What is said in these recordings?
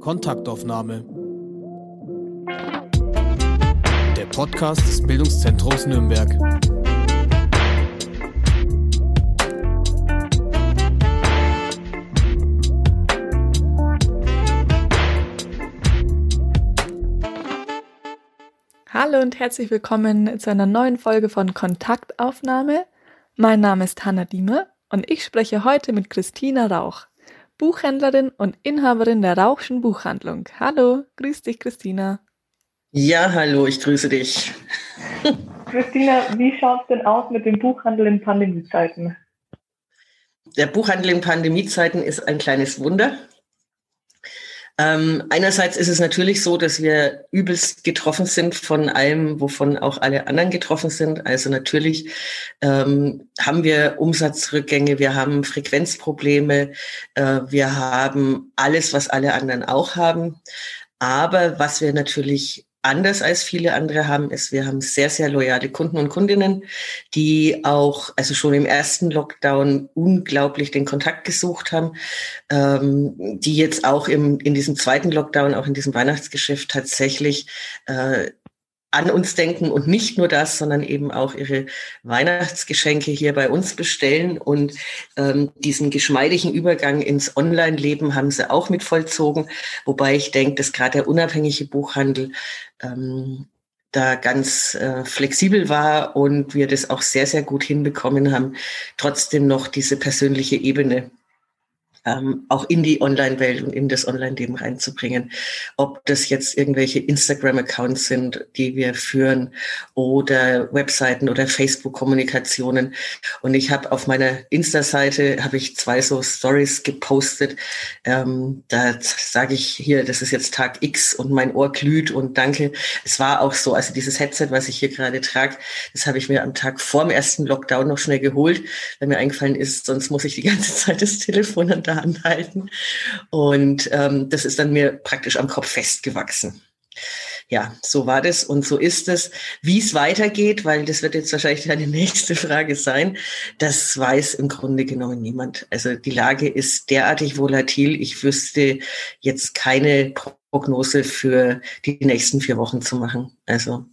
Kontaktaufnahme. Der Podcast des Bildungszentrums Nürnberg. Hallo und herzlich willkommen zu einer neuen Folge von Kontaktaufnahme. Mein Name ist Hanna Diemer und ich spreche heute mit Christina Rauch, Buchhändlerin und Inhaberin der Rauchschen Buchhandlung. Hallo, grüß dich, Christina. Ja, hallo, ich grüße dich. Christina, wie schaut es denn aus mit dem Buchhandel in Pandemiezeiten? Der Buchhandel in Pandemiezeiten ist ein kleines Wunder. Ähm, einerseits ist es natürlich so, dass wir übelst getroffen sind von allem, wovon auch alle anderen getroffen sind. Also natürlich ähm, haben wir Umsatzrückgänge, wir haben Frequenzprobleme, äh, wir haben alles, was alle anderen auch haben. Aber was wir natürlich anders als viele andere haben, ist, wir haben sehr, sehr loyale Kunden und Kundinnen, die auch, also schon im ersten Lockdown unglaublich den Kontakt gesucht haben, ähm, die jetzt auch im, in diesem zweiten Lockdown, auch in diesem Weihnachtsgeschäft tatsächlich äh, an uns denken und nicht nur das, sondern eben auch ihre Weihnachtsgeschenke hier bei uns bestellen. Und ähm, diesen geschmeidigen Übergang ins Online-Leben haben sie auch mit vollzogen. Wobei ich denke, dass gerade der unabhängige Buchhandel ähm, da ganz äh, flexibel war und wir das auch sehr, sehr gut hinbekommen haben, trotzdem noch diese persönliche Ebene ähm, auch in die Online-Welt und in das Online-Leben reinzubringen. Ob das jetzt irgendwelche Instagram-Accounts sind, die wir führen oder Webseiten oder Facebook-Kommunikationen. Und ich habe auf meiner Insta-Seite habe ich zwei so Stories gepostet. Ähm, da sage ich hier, das ist jetzt Tag X und mein Ohr glüht und danke. Es war auch so, also dieses Headset, was ich hier gerade trage, das habe ich mir am Tag vor dem ersten Lockdown noch schnell geholt, weil mir eingefallen ist, sonst muss ich die ganze Zeit das Telefon an der anhalten. Und ähm, das ist dann mir praktisch am Kopf festgewachsen. Ja, so war das und so ist es. Wie es weitergeht, weil das wird jetzt wahrscheinlich eine nächste Frage sein, das weiß im Grunde genommen niemand. Also die Lage ist derartig volatil. Ich wüsste jetzt keine Prognose für die nächsten vier Wochen zu machen. Also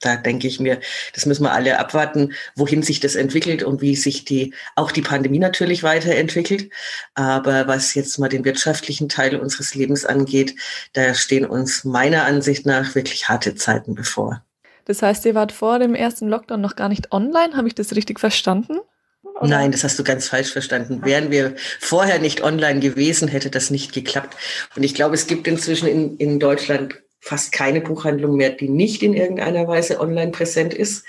da denke ich mir, das müssen wir alle abwarten, wohin sich das entwickelt und wie sich die, auch die Pandemie natürlich weiterentwickelt. Aber was jetzt mal den wirtschaftlichen Teil unseres Lebens angeht, da stehen uns meiner Ansicht nach wirklich harte Zeiten bevor. Das heißt, ihr wart vor dem ersten Lockdown noch gar nicht online. Habe ich das richtig verstanden? Oder? Nein, das hast du ganz falsch verstanden. Wären wir vorher nicht online gewesen, hätte das nicht geklappt. Und ich glaube, es gibt inzwischen in, in Deutschland fast keine Buchhandlung mehr, die nicht in irgendeiner Weise online präsent ist,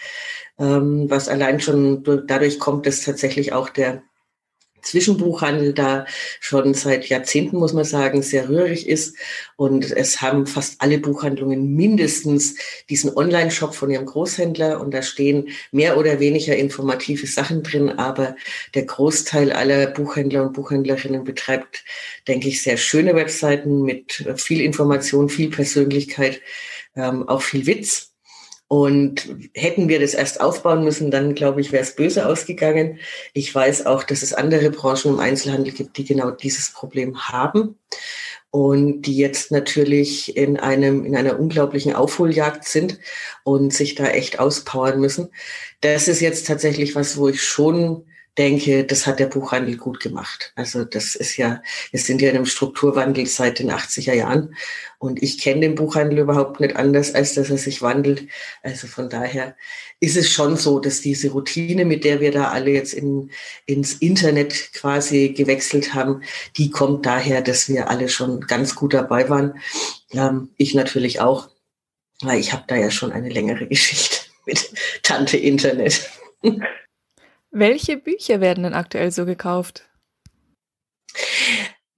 ähm, was allein schon dadurch kommt, dass tatsächlich auch der Zwischenbuchhandel da schon seit Jahrzehnten, muss man sagen, sehr rührig ist. Und es haben fast alle Buchhandlungen mindestens diesen Online-Shop von ihrem Großhändler. Und da stehen mehr oder weniger informative Sachen drin. Aber der Großteil aller Buchhändler und Buchhändlerinnen betreibt, denke ich, sehr schöne Webseiten mit viel Information, viel Persönlichkeit, ähm, auch viel Witz. Und hätten wir das erst aufbauen müssen, dann glaube ich, wäre es böse ausgegangen. Ich weiß auch, dass es andere Branchen im Einzelhandel gibt, die genau dieses Problem haben und die jetzt natürlich in einem, in einer unglaublichen Aufholjagd sind und sich da echt auspowern müssen. Das ist jetzt tatsächlich was, wo ich schon denke, das hat der Buchhandel gut gemacht. Also das ist ja, wir sind ja in einem Strukturwandel seit den 80er Jahren und ich kenne den Buchhandel überhaupt nicht anders, als dass er sich wandelt. Also von daher ist es schon so, dass diese Routine, mit der wir da alle jetzt in, ins Internet quasi gewechselt haben, die kommt daher, dass wir alle schon ganz gut dabei waren. Ähm, ich natürlich auch, weil ich habe da ja schon eine längere Geschichte mit Tante Internet. Welche Bücher werden denn aktuell so gekauft?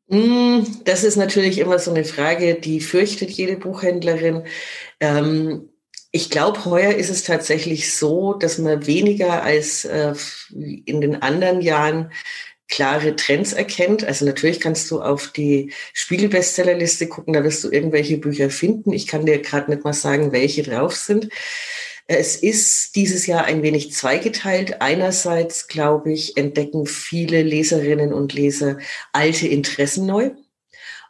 Hm, das ist natürlich immer so eine Frage, die fürchtet jede Buchhändlerin. Ähm, ich glaube, heuer ist es tatsächlich so, dass man weniger als äh, in den anderen Jahren klare Trends erkennt. Also natürlich kannst du auf die Spiegel-Bestsellerliste gucken, da wirst du irgendwelche Bücher finden. Ich kann dir gerade nicht mal sagen, welche drauf sind. Es ist dieses Jahr ein wenig zweigeteilt. Einerseits, glaube ich, entdecken viele Leserinnen und Leser alte Interessen neu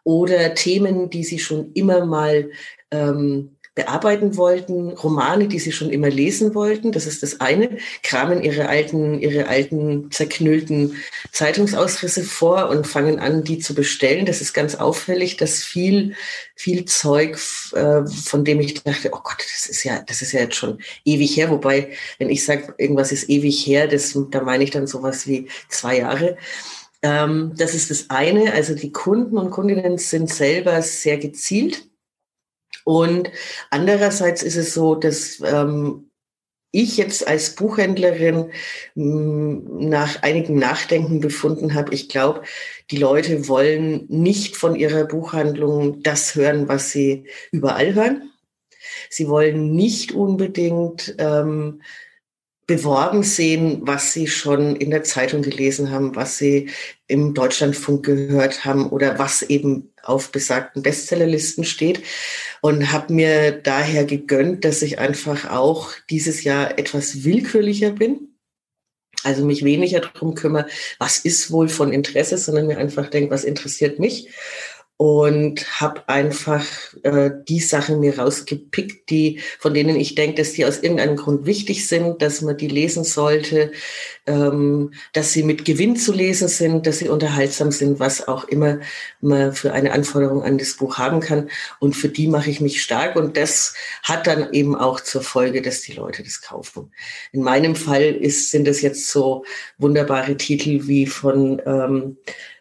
oder Themen, die sie schon immer mal ähm, bearbeiten wollten, Romane, die sie schon immer lesen wollten. Das ist das eine. Kramen ihre alten, ihre alten zerknüllten Zeitungsausrisse vor und fangen an, die zu bestellen. Das ist ganz auffällig, dass viel, viel Zeug, äh, von dem ich dachte, oh Gott, das ist ja, das ist ja jetzt schon ewig her. Wobei, wenn ich sage, irgendwas ist ewig her, das, da meine ich dann sowas wie zwei Jahre. Ähm, das ist das eine. Also die Kunden und Kundinnen sind selber sehr gezielt und andererseits ist es so, dass ähm, ich jetzt als Buchhändlerin hm, nach einigem Nachdenken befunden habe, ich glaube, die Leute wollen nicht von ihrer Buchhandlung das hören, was sie überall hören. Sie wollen nicht unbedingt ähm, beworben sehen, was sie schon in der Zeitung gelesen haben, was sie im Deutschlandfunk gehört haben oder was eben auf besagten Bestsellerlisten steht und habe mir daher gegönnt, dass ich einfach auch dieses Jahr etwas willkürlicher bin. Also mich weniger darum kümmere, was ist wohl von Interesse, sondern mir einfach denke, was interessiert mich und habe einfach äh, die Sachen mir rausgepickt, die von denen ich denke, dass die aus irgendeinem Grund wichtig sind, dass man die lesen sollte, ähm, dass sie mit Gewinn zu lesen sind, dass sie unterhaltsam sind, was auch immer man für eine Anforderung an das Buch haben kann. Und für die mache ich mich stark und das hat dann eben auch zur Folge, dass die Leute das kaufen. In meinem Fall ist, sind es jetzt so wunderbare Titel wie von ähm,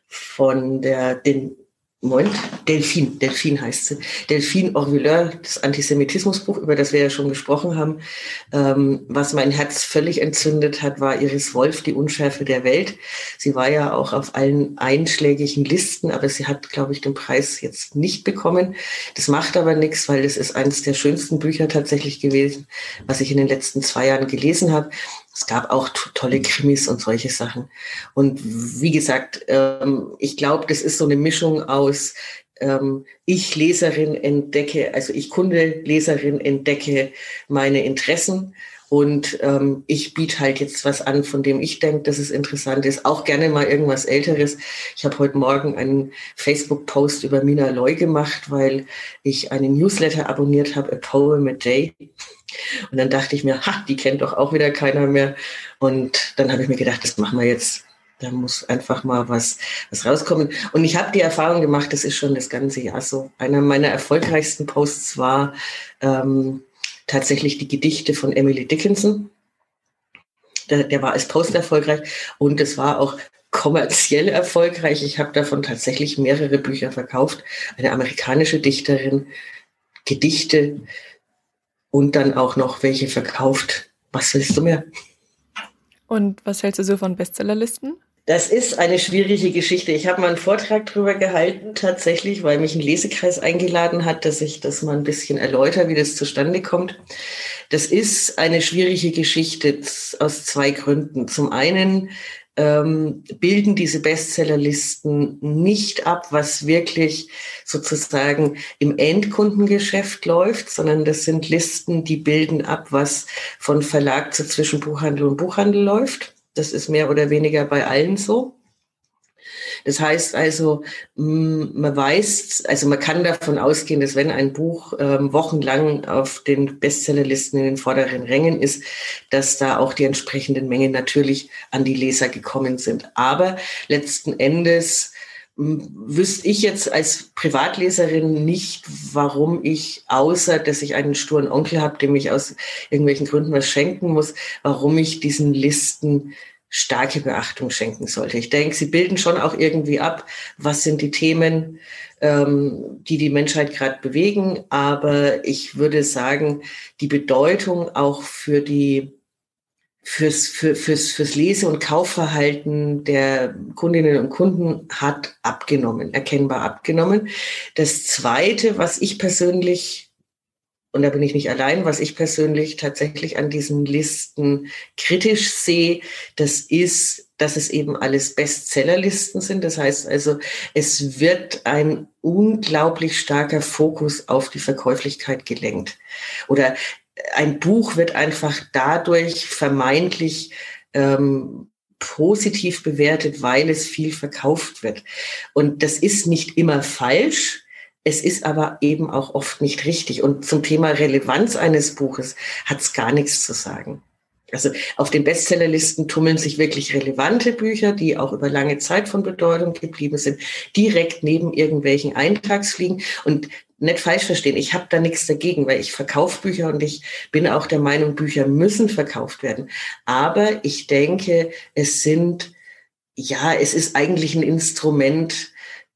von der den Moment, Delphine, Delphine heißt sie. Delphine Orvilleur, das Antisemitismusbuch, über das wir ja schon gesprochen haben. Ähm, was mein Herz völlig entzündet hat, war Iris Wolf, die Unschärfe der Welt. Sie war ja auch auf allen einschlägigen Listen, aber sie hat, glaube ich, den Preis jetzt nicht bekommen. Das macht aber nichts, weil das ist eines der schönsten Bücher tatsächlich gewesen, was ich in den letzten zwei Jahren gelesen habe. Es gab auch tolle Krimis und solche Sachen. Und wie gesagt, ähm, ich glaube, das ist so eine Mischung aus ähm, ich Leserin entdecke, also ich Kunde Leserin entdecke meine Interessen und ähm, ich biete halt jetzt was an, von dem ich denke, dass es interessant ist. Auch gerne mal irgendwas Älteres. Ich habe heute Morgen einen Facebook-Post über Mina Loy gemacht, weil ich einen Newsletter abonniert habe, A Poem a Day. Und dann dachte ich mir, ha, die kennt doch auch wieder keiner mehr. Und dann habe ich mir gedacht, das machen wir jetzt. Da muss einfach mal was, was rauskommen. Und ich habe die Erfahrung gemacht, das ist schon das ganze Jahr so. Einer meiner erfolgreichsten Posts war ähm, tatsächlich die Gedichte von Emily Dickinson. Der, der war als Post erfolgreich und es war auch kommerziell erfolgreich. Ich habe davon tatsächlich mehrere Bücher verkauft. Eine amerikanische Dichterin, Gedichte, und dann auch noch welche verkauft. Was willst du mehr? Und was hältst du so von Bestsellerlisten? Das ist eine schwierige Geschichte. Ich habe mal einen Vortrag darüber gehalten, tatsächlich, weil mich ein Lesekreis eingeladen hat, dass ich das mal ein bisschen erläutere, wie das zustande kommt. Das ist eine schwierige Geschichte aus zwei Gründen. Zum einen ähm, bilden diese Bestsellerlisten nicht ab, was wirklich sozusagen im Endkundengeschäft läuft, sondern das sind Listen, die bilden ab, was von Verlag zu Zwischenbuchhandel und Buchhandel läuft. Das ist mehr oder weniger bei allen so. Das heißt also, man weiß, also man kann davon ausgehen, dass wenn ein Buch ähm, wochenlang auf den Bestsellerlisten in den vorderen Rängen ist, dass da auch die entsprechenden Mengen natürlich an die Leser gekommen sind. Aber letzten Endes wüsste ich jetzt als Privatleserin nicht, warum ich, außer dass ich einen sturen Onkel habe, dem ich aus irgendwelchen Gründen was schenken muss, warum ich diesen Listen starke Beachtung schenken sollte. Ich denke, sie bilden schon auch irgendwie ab, was sind die Themen, ähm, die die Menschheit gerade bewegen. Aber ich würde sagen, die Bedeutung auch für die fürs, für, fürs, fürs Lese- und Kaufverhalten der Kundinnen und Kunden hat abgenommen, erkennbar abgenommen. Das Zweite, was ich persönlich und da bin ich nicht allein, was ich persönlich tatsächlich an diesen Listen kritisch sehe, das ist, dass es eben alles Bestsellerlisten sind. Das heißt also, es wird ein unglaublich starker Fokus auf die Verkäuflichkeit gelenkt. Oder ein Buch wird einfach dadurch vermeintlich ähm, positiv bewertet, weil es viel verkauft wird. Und das ist nicht immer falsch. Es ist aber eben auch oft nicht richtig. Und zum Thema Relevanz eines Buches hat es gar nichts zu sagen. Also auf den Bestsellerlisten tummeln sich wirklich relevante Bücher, die auch über lange Zeit von Bedeutung geblieben sind, direkt neben irgendwelchen Eintagsfliegen. Und nicht falsch verstehen, ich habe da nichts dagegen, weil ich verkaufe Bücher und ich bin auch der Meinung, Bücher müssen verkauft werden. Aber ich denke, es sind, ja, es ist eigentlich ein Instrument,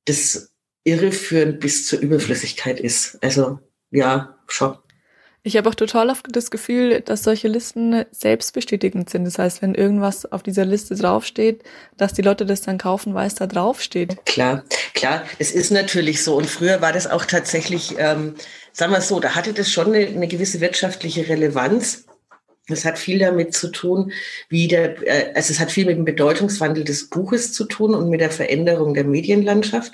das irreführend bis zur Überflüssigkeit ist. Also ja, schon. Ich habe auch total oft das Gefühl, dass solche Listen selbstbestätigend sind. Das heißt, wenn irgendwas auf dieser Liste draufsteht, dass die Leute das dann kaufen, weil es da draufsteht. Klar, klar, es ist natürlich so. Und früher war das auch tatsächlich, ähm, sagen wir es so, da hatte das schon eine, eine gewisse wirtschaftliche Relevanz. Es hat viel damit zu tun, wie der, äh, also es hat viel mit dem Bedeutungswandel des Buches zu tun und mit der Veränderung der Medienlandschaft.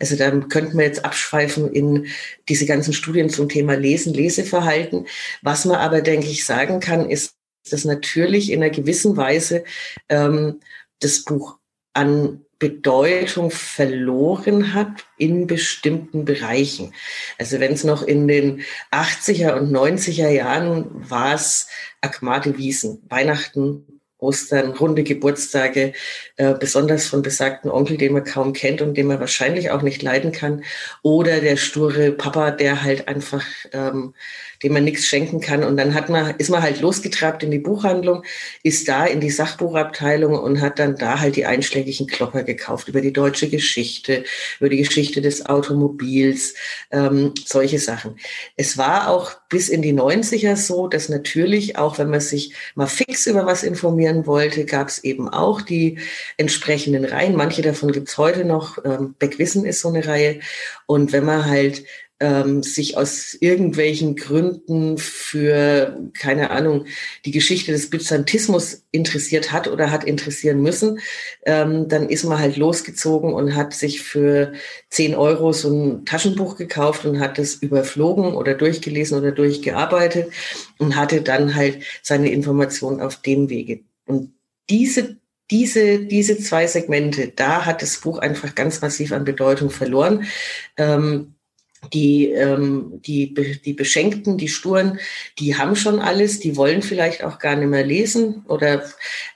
Also da könnten wir jetzt abschweifen in diese ganzen Studien zum Thema Lesen, Leseverhalten. Was man aber, denke ich, sagen kann, ist, dass natürlich in einer gewissen Weise ähm, das Buch an Bedeutung verloren hat in bestimmten Bereichen. Also wenn es noch in den 80er und 90er Jahren war es Akmate Wiesen, Weihnachten, Ostern, runde Geburtstage, äh, besonders von besagten Onkel, den man kaum kennt und den man wahrscheinlich auch nicht leiden kann, oder der sture Papa, der halt einfach ähm, dem man nichts schenken kann. Und dann hat man, ist man halt losgetrabt in die Buchhandlung, ist da in die Sachbuchabteilung und hat dann da halt die einschlägigen Klopper gekauft über die deutsche Geschichte, über die Geschichte des Automobils, ähm, solche Sachen. Es war auch bis in die 90er so, dass natürlich auch, wenn man sich mal fix über was informieren wollte, gab es eben auch die entsprechenden Reihen. Manche davon gibt's heute noch. Ähm, Beckwissen ist so eine Reihe. Und wenn man halt ähm, sich aus irgendwelchen Gründen für, keine Ahnung, die Geschichte des Byzantismus interessiert hat oder hat interessieren müssen, ähm, dann ist man halt losgezogen und hat sich für 10 Euro so ein Taschenbuch gekauft und hat es überflogen oder durchgelesen oder durchgearbeitet und hatte dann halt seine Informationen auf dem Wege. Und diese diese, diese zwei Segmente, da hat das Buch einfach ganz massiv an Bedeutung verloren. Ähm, die, ähm, die, die Beschenkten, die Sturen, die haben schon alles, die wollen vielleicht auch gar nicht mehr lesen oder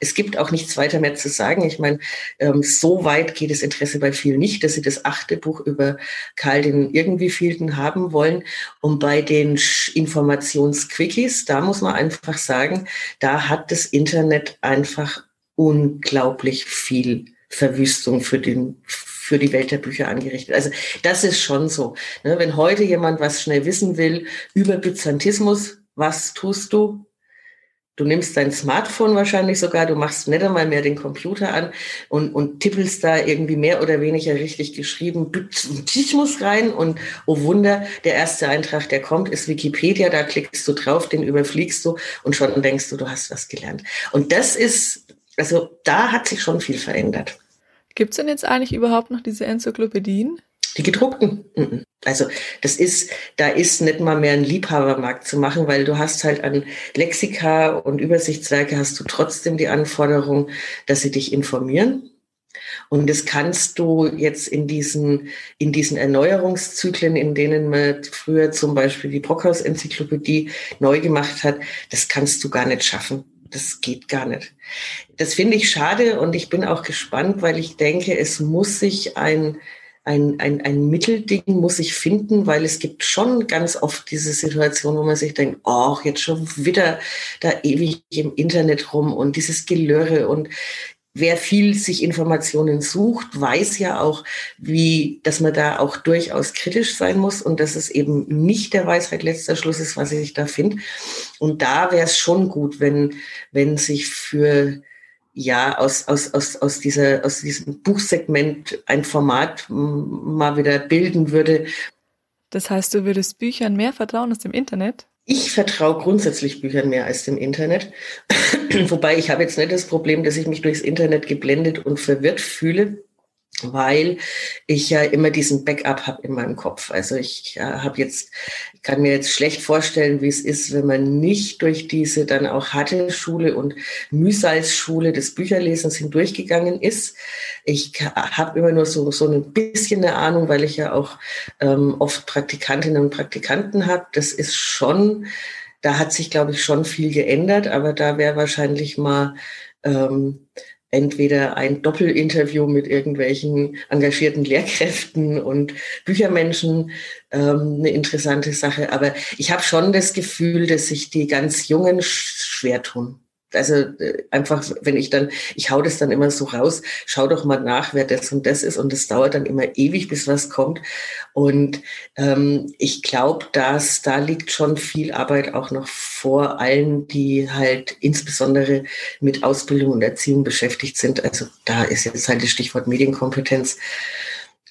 es gibt auch nichts weiter mehr zu sagen. Ich meine, ähm, so weit geht das Interesse bei vielen nicht, dass sie das achte Buch über Karl den irgendwie vielten haben wollen. Und bei den Informationsquickies, da muss man einfach sagen, da hat das Internet einfach unglaublich viel Verwüstung für den für die Welt der Bücher angerichtet. Also das ist schon so. Ne? Wenn heute jemand was schnell wissen will über Byzantismus, was tust du? Du nimmst dein Smartphone wahrscheinlich sogar, du machst nicht einmal mehr den Computer an und, und tippelst da irgendwie mehr oder weniger richtig geschrieben Byzantismus rein und oh Wunder, der erste Eintrag, der kommt, ist Wikipedia, da klickst du drauf, den überfliegst du und schon denkst du, du hast was gelernt. Und das ist, also da hat sich schon viel verändert. Gibt es denn jetzt eigentlich überhaupt noch diese Enzyklopädien? Die gedruckten. Mhm. Also das ist, da ist nicht mal mehr ein Liebhabermarkt zu machen, weil du hast halt an Lexika und Übersichtswerke hast du trotzdem die Anforderung, dass sie dich informieren. Und das kannst du jetzt in diesen, in diesen Erneuerungszyklen, in denen man früher zum Beispiel die Brockhaus-Enzyklopädie neu gemacht hat, das kannst du gar nicht schaffen. Das geht gar nicht. Das finde ich schade und ich bin auch gespannt, weil ich denke, es muss sich ein, ein, ein, ein Mittelding muss sich finden, weil es gibt schon ganz oft diese Situation, wo man sich denkt, oh, jetzt schon wieder da ewig im Internet rum und dieses Gelöre und wer viel sich Informationen sucht, weiß ja auch, wie, dass man da auch durchaus kritisch sein muss und dass es eben nicht der Weisheit letzter Schluss ist, was ich da finde. Und da wäre es schon gut, wenn, wenn sich für ja, aus, aus, aus, aus, dieser, aus diesem Buchsegment ein Format mal wieder bilden würde. Das heißt, du würdest Büchern mehr vertrauen als dem Internet? Ich vertraue grundsätzlich Büchern mehr als dem Internet. Wobei ich habe jetzt nicht das Problem, dass ich mich durchs Internet geblendet und verwirrt fühle. Weil ich ja immer diesen Backup habe in meinem Kopf. Also ich ja, habe jetzt, ich kann mir jetzt schlecht vorstellen, wie es ist, wenn man nicht durch diese dann auch harte Schule und Mühsalzschule des Bücherlesens hindurchgegangen ist. Ich habe immer nur so, so ein bisschen eine Ahnung, weil ich ja auch ähm, oft Praktikantinnen und Praktikanten habe. Das ist schon, da hat sich, glaube ich, schon viel geändert, aber da wäre wahrscheinlich mal ähm, entweder ein Doppelinterview mit irgendwelchen engagierten Lehrkräften und Büchermenschen ähm, eine interessante Sache. Aber ich habe schon das Gefühl, dass sich die ganz Jungen schwer tun also äh, einfach, wenn ich dann, ich hau das dann immer so raus, schau doch mal nach, wer das und das ist. Und es dauert dann immer ewig, bis was kommt. Und ähm, ich glaube, dass da liegt schon viel Arbeit auch noch vor allen, die halt insbesondere mit Ausbildung und Erziehung beschäftigt sind. Also da ist jetzt halt das Stichwort Medienkompetenz.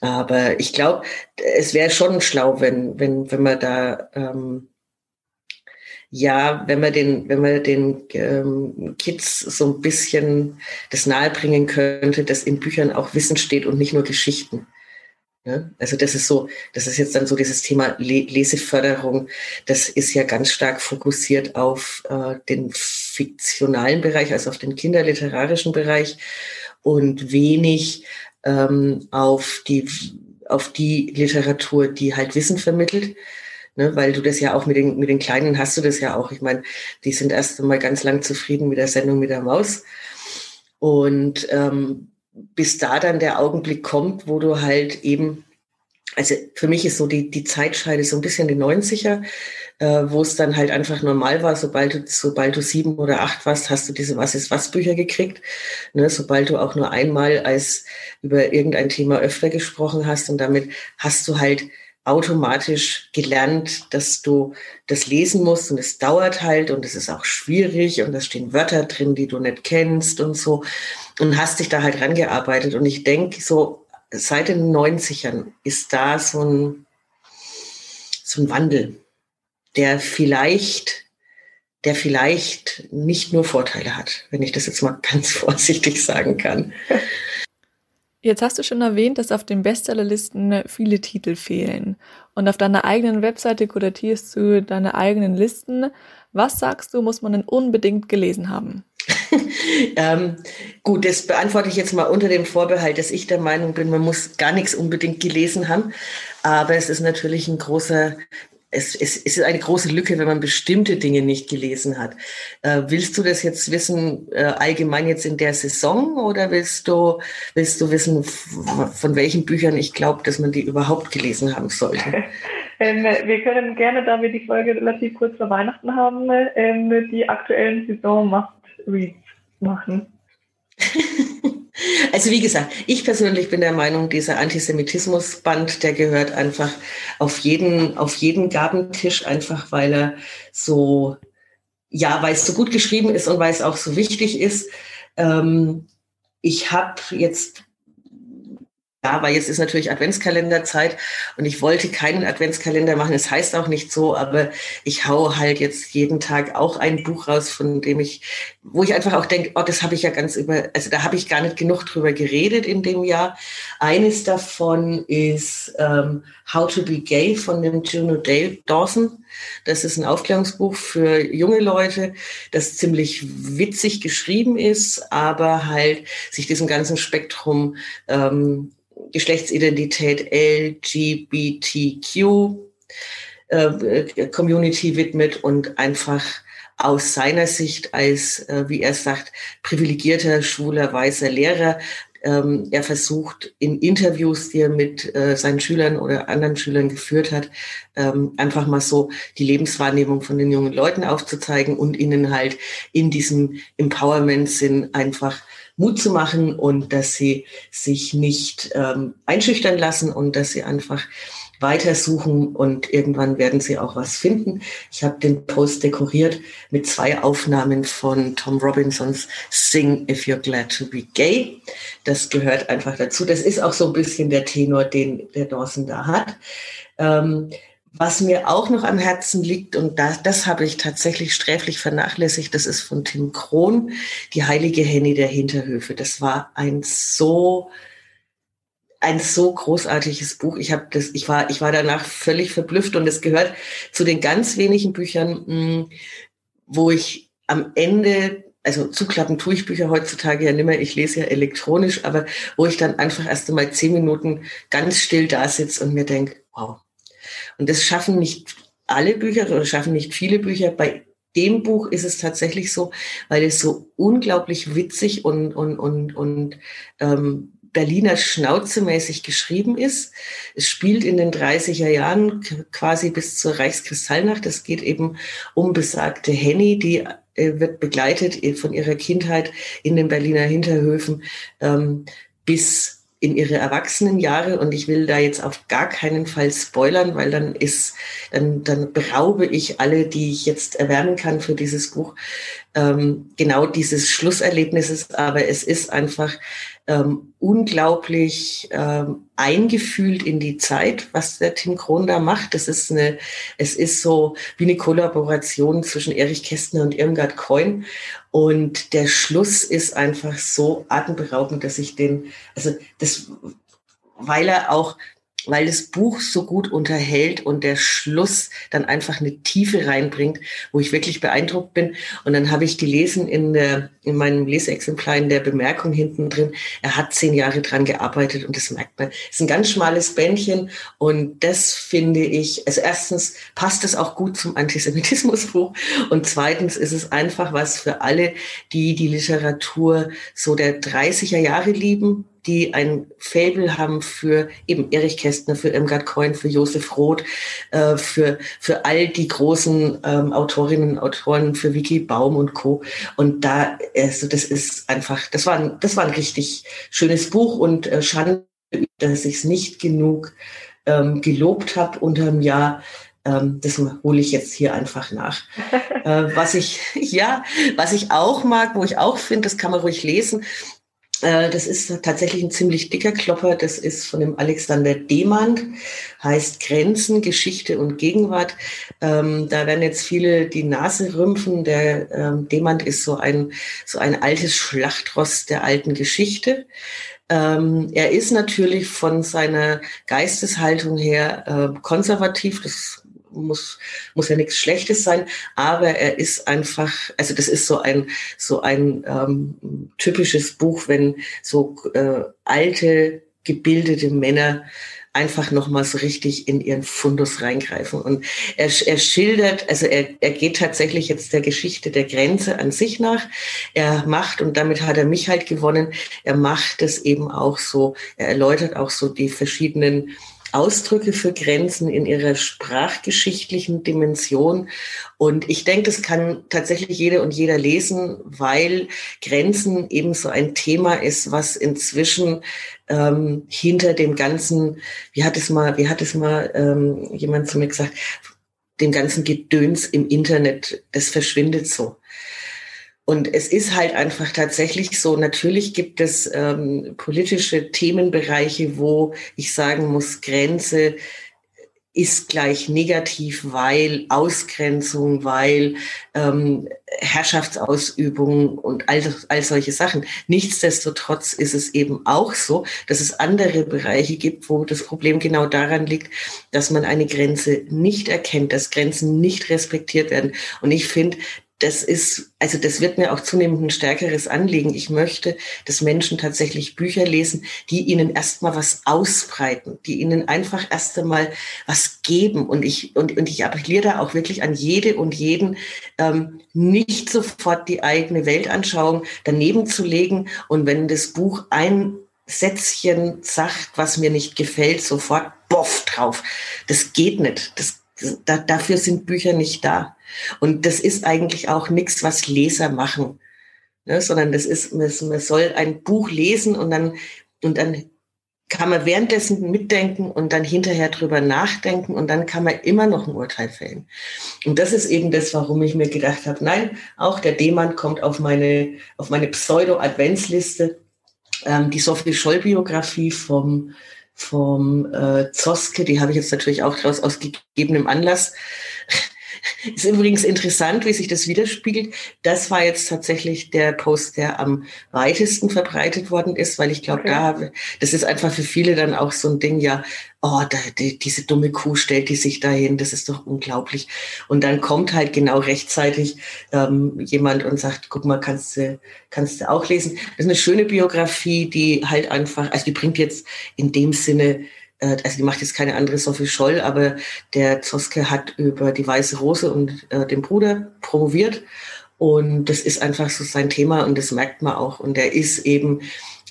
Aber ich glaube, es wäre schon schlau, wenn, wenn, wenn man da ähm, ja, wenn man den, wenn man den ähm, Kids so ein bisschen das nahebringen könnte, dass in Büchern auch Wissen steht und nicht nur Geschichten. Ja, also das ist so, das ist jetzt dann so dieses Thema Leseförderung. Das ist ja ganz stark fokussiert auf äh, den fiktionalen Bereich, also auf den kinderliterarischen Bereich und wenig ähm, auf die auf die Literatur, die halt Wissen vermittelt ne? weil du das ja auch mit den, mit den Kleinen hast du das ja auch. Ich meine, die sind erst einmal ganz lang zufrieden mit der Sendung mit der Maus. Und ähm, bis da dann der Augenblick kommt, wo du halt eben, also für mich ist so die, die Zeitscheide so ein bisschen die 90er, äh, wo es dann halt einfach normal war, sobald du, sobald du sieben oder acht warst, hast du diese Was ist was Bücher gekriegt. Ne? Sobald du auch nur einmal als über irgendein Thema öfter gesprochen hast und damit hast du halt automatisch gelernt, dass du das lesen musst und es dauert halt und es ist auch schwierig und da stehen Wörter drin, die du nicht kennst und so und hast dich da halt rangearbeitet und ich denke so seit den 90ern ist da so ein so ein Wandel, der vielleicht der vielleicht nicht nur Vorteile hat, wenn ich das jetzt mal ganz vorsichtig sagen kann. Jetzt hast du schon erwähnt, dass auf den Bestsellerlisten viele Titel fehlen. Und auf deiner eigenen Webseite kuratierst du deine eigenen Listen. Was sagst du, muss man denn unbedingt gelesen haben? ähm, gut, das beantworte ich jetzt mal unter dem Vorbehalt, dass ich der Meinung bin, man muss gar nichts unbedingt gelesen haben. Aber es ist natürlich ein großer es, es, es ist eine große Lücke, wenn man bestimmte Dinge nicht gelesen hat. Äh, willst du das jetzt wissen, äh, allgemein jetzt in der Saison oder willst du, willst du wissen, von welchen Büchern ich glaube, dass man die überhaupt gelesen haben sollte? ähm, wir können gerne, da wir die Folge relativ kurz vor Weihnachten haben, ähm, die aktuellen Saison-Must-Reads machen. Also wie gesagt, ich persönlich bin der Meinung, dieser Antisemitismusband, der gehört einfach auf jeden, auf jeden Gabentisch, einfach weil er so, ja, weil es so gut geschrieben ist und weil es auch so wichtig ist. Ähm, ich habe jetzt ja, weil jetzt ist natürlich Adventskalenderzeit und ich wollte keinen Adventskalender machen. Es heißt auch nicht so, aber ich hau halt jetzt jeden Tag auch ein Buch raus, von dem ich, wo ich einfach auch denke, oh, das habe ich ja ganz über, also da habe ich gar nicht genug drüber geredet in dem Jahr. Eines davon ist ähm, How to Be Gay von dem Juno Dawson. Das ist ein Aufklärungsbuch für junge Leute, das ziemlich witzig geschrieben ist, aber halt sich diesem ganzen Spektrum ähm, Geschlechtsidentität LGBTQ äh, Community widmet und einfach aus seiner Sicht als, äh, wie er sagt, privilegierter, schwuler, weißer Lehrer, ähm, er versucht in Interviews, die er mit äh, seinen Schülern oder anderen Schülern geführt hat, ähm, einfach mal so die Lebenswahrnehmung von den jungen Leuten aufzuzeigen und ihnen halt in diesem Empowerment-Sinn einfach Mut zu machen und dass sie sich nicht ähm, einschüchtern lassen und dass sie einfach weitersuchen und irgendwann werden sie auch was finden. Ich habe den Post dekoriert mit zwei Aufnahmen von Tom Robinsons Sing If You're Glad to Be Gay. Das gehört einfach dazu. Das ist auch so ein bisschen der Tenor, den der Dawson da hat. Ähm, was mir auch noch am Herzen liegt, und das, das habe ich tatsächlich sträflich vernachlässigt, das ist von Tim Krohn, die heilige Henny der Hinterhöfe. Das war ein so ein so großartiges Buch. Ich habe das, ich war, ich war danach völlig verblüfft und es gehört zu den ganz wenigen Büchern, hm, wo ich am Ende also zuklappen tue ich Bücher heutzutage ja nicht mehr, ich lese ja elektronisch, aber wo ich dann einfach erst einmal zehn Minuten ganz still da sitze und mir denke, wow. Und das schaffen nicht alle Bücher oder schaffen nicht viele Bücher. Bei dem Buch ist es tatsächlich so, weil es so unglaublich witzig und, und, und, und ähm, Berliner Schnauzemäßig geschrieben ist. Es spielt in den 30er Jahren quasi bis zur Reichskristallnacht. Es geht eben um besagte Henny, die äh, wird begleitet von ihrer Kindheit in den Berliner Hinterhöfen ähm, bis in ihre Erwachsenenjahre und ich will da jetzt auf gar keinen Fall spoilern, weil dann ist, dann, dann beraube ich alle, die ich jetzt erwärmen kann für dieses Buch, ähm, genau dieses Schlusserlebnisses. Aber es ist einfach ähm, unglaublich ähm, eingefühlt in die Zeit, was der Tim Kron da macht. Das ist eine, es ist so wie eine Kollaboration zwischen Erich Kästner und Irmgard Coin. Und der Schluss ist einfach so atemberaubend, dass ich den, also das, weil er auch weil das Buch so gut unterhält und der Schluss dann einfach eine Tiefe reinbringt, wo ich wirklich beeindruckt bin. Und dann habe ich gelesen in, der, in meinem Leseexemplar in der Bemerkung hinten drin, er hat zehn Jahre dran gearbeitet und das merkt man. Es ist ein ganz schmales Bändchen und das finde ich, also erstens passt es auch gut zum Antisemitismusbuch und zweitens ist es einfach was für alle, die die Literatur so der 30er Jahre lieben, die ein Fable haben für eben Erich Kästner, für Irmgard Coin, für Josef Roth, äh, für, für all die großen ähm, Autorinnen und Autoren, für Vicky Baum und Co. Und da, also das ist einfach, das war ein, das war ein richtig schönes Buch und äh, Schande, dass ich es nicht genug ähm, gelobt habe unterm Jahr. Ähm, das hole ich jetzt hier einfach nach. äh, was ich, ja, was ich auch mag, wo ich auch finde, das kann man ruhig lesen, das ist tatsächlich ein ziemlich dicker Klopper. Das ist von dem Alexander Demand, heißt Grenzen, Geschichte und Gegenwart. Ähm, da werden jetzt viele die Nase rümpfen. Der ähm, Demand ist so ein, so ein altes Schlachtross der alten Geschichte. Ähm, er ist natürlich von seiner Geisteshaltung her äh, konservativ. Das muss, muss ja nichts Schlechtes sein, aber er ist einfach, also das ist so ein, so ein ähm, typisches Buch, wenn so äh, alte, gebildete Männer einfach nochmal so richtig in ihren Fundus reingreifen. Und er, er schildert, also er, er geht tatsächlich jetzt der Geschichte der Grenze an sich nach. Er macht, und damit hat er mich halt gewonnen, er macht es eben auch so, er erläutert auch so die verschiedenen Ausdrücke für Grenzen in ihrer sprachgeschichtlichen Dimension. Und ich denke, das kann tatsächlich jede und jeder lesen, weil Grenzen eben so ein Thema ist, was inzwischen ähm, hinter dem ganzen, wie hat es mal, wie hat es mal ähm, jemand zu mir gesagt, dem ganzen Gedöns im Internet, das verschwindet so. Und es ist halt einfach tatsächlich so, natürlich gibt es ähm, politische Themenbereiche, wo ich sagen muss, Grenze ist gleich negativ, weil Ausgrenzung, weil ähm, Herrschaftsausübung und all, all solche Sachen. Nichtsdestotrotz ist es eben auch so, dass es andere Bereiche gibt, wo das Problem genau daran liegt, dass man eine Grenze nicht erkennt, dass Grenzen nicht respektiert werden. Und ich finde, das ist, also das wird mir auch zunehmend ein stärkeres Anliegen. Ich möchte, dass Menschen tatsächlich Bücher lesen, die ihnen erstmal was ausbreiten, die ihnen einfach erst einmal was geben. Und ich, und, und ich appelliere da auch wirklich an jede und jeden, ähm, nicht sofort die eigene Weltanschauung daneben zu legen. Und wenn das Buch ein Sätzchen sagt, was mir nicht gefällt, sofort boff drauf. Das geht nicht. Das, da, dafür sind Bücher nicht da. Und das ist eigentlich auch nichts, was Leser machen, ne? sondern das ist, man soll ein Buch lesen und dann, und dann kann man währenddessen mitdenken und dann hinterher drüber nachdenken und dann kann man immer noch ein Urteil fällen. Und das ist eben das, warum ich mir gedacht habe, nein, auch der D-Mann kommt auf meine, auf meine Pseudo-Adventsliste. Ähm, die Sophie Scholl-Biografie vom, vom äh, Zoske, die habe ich jetzt natürlich auch draus aus gegebenem Anlass ist übrigens interessant, wie sich das widerspiegelt. Das war jetzt tatsächlich der Post, der am weitesten verbreitet worden ist, weil ich glaube, okay. da, das ist einfach für viele dann auch so ein Ding, ja, oh, da, die, diese dumme Kuh stellt die sich dahin, das ist doch unglaublich. Und dann kommt halt genau rechtzeitig ähm, jemand und sagt, guck mal, kannst du, kannst du auch lesen. Das ist eine schöne Biografie, die halt einfach, also die bringt jetzt in dem Sinne also die macht jetzt keine andere Sophie Scholl, aber der Zoske hat über die Weiße Rose und äh, den Bruder promoviert. Und das ist einfach so sein Thema und das merkt man auch. Und er ist eben,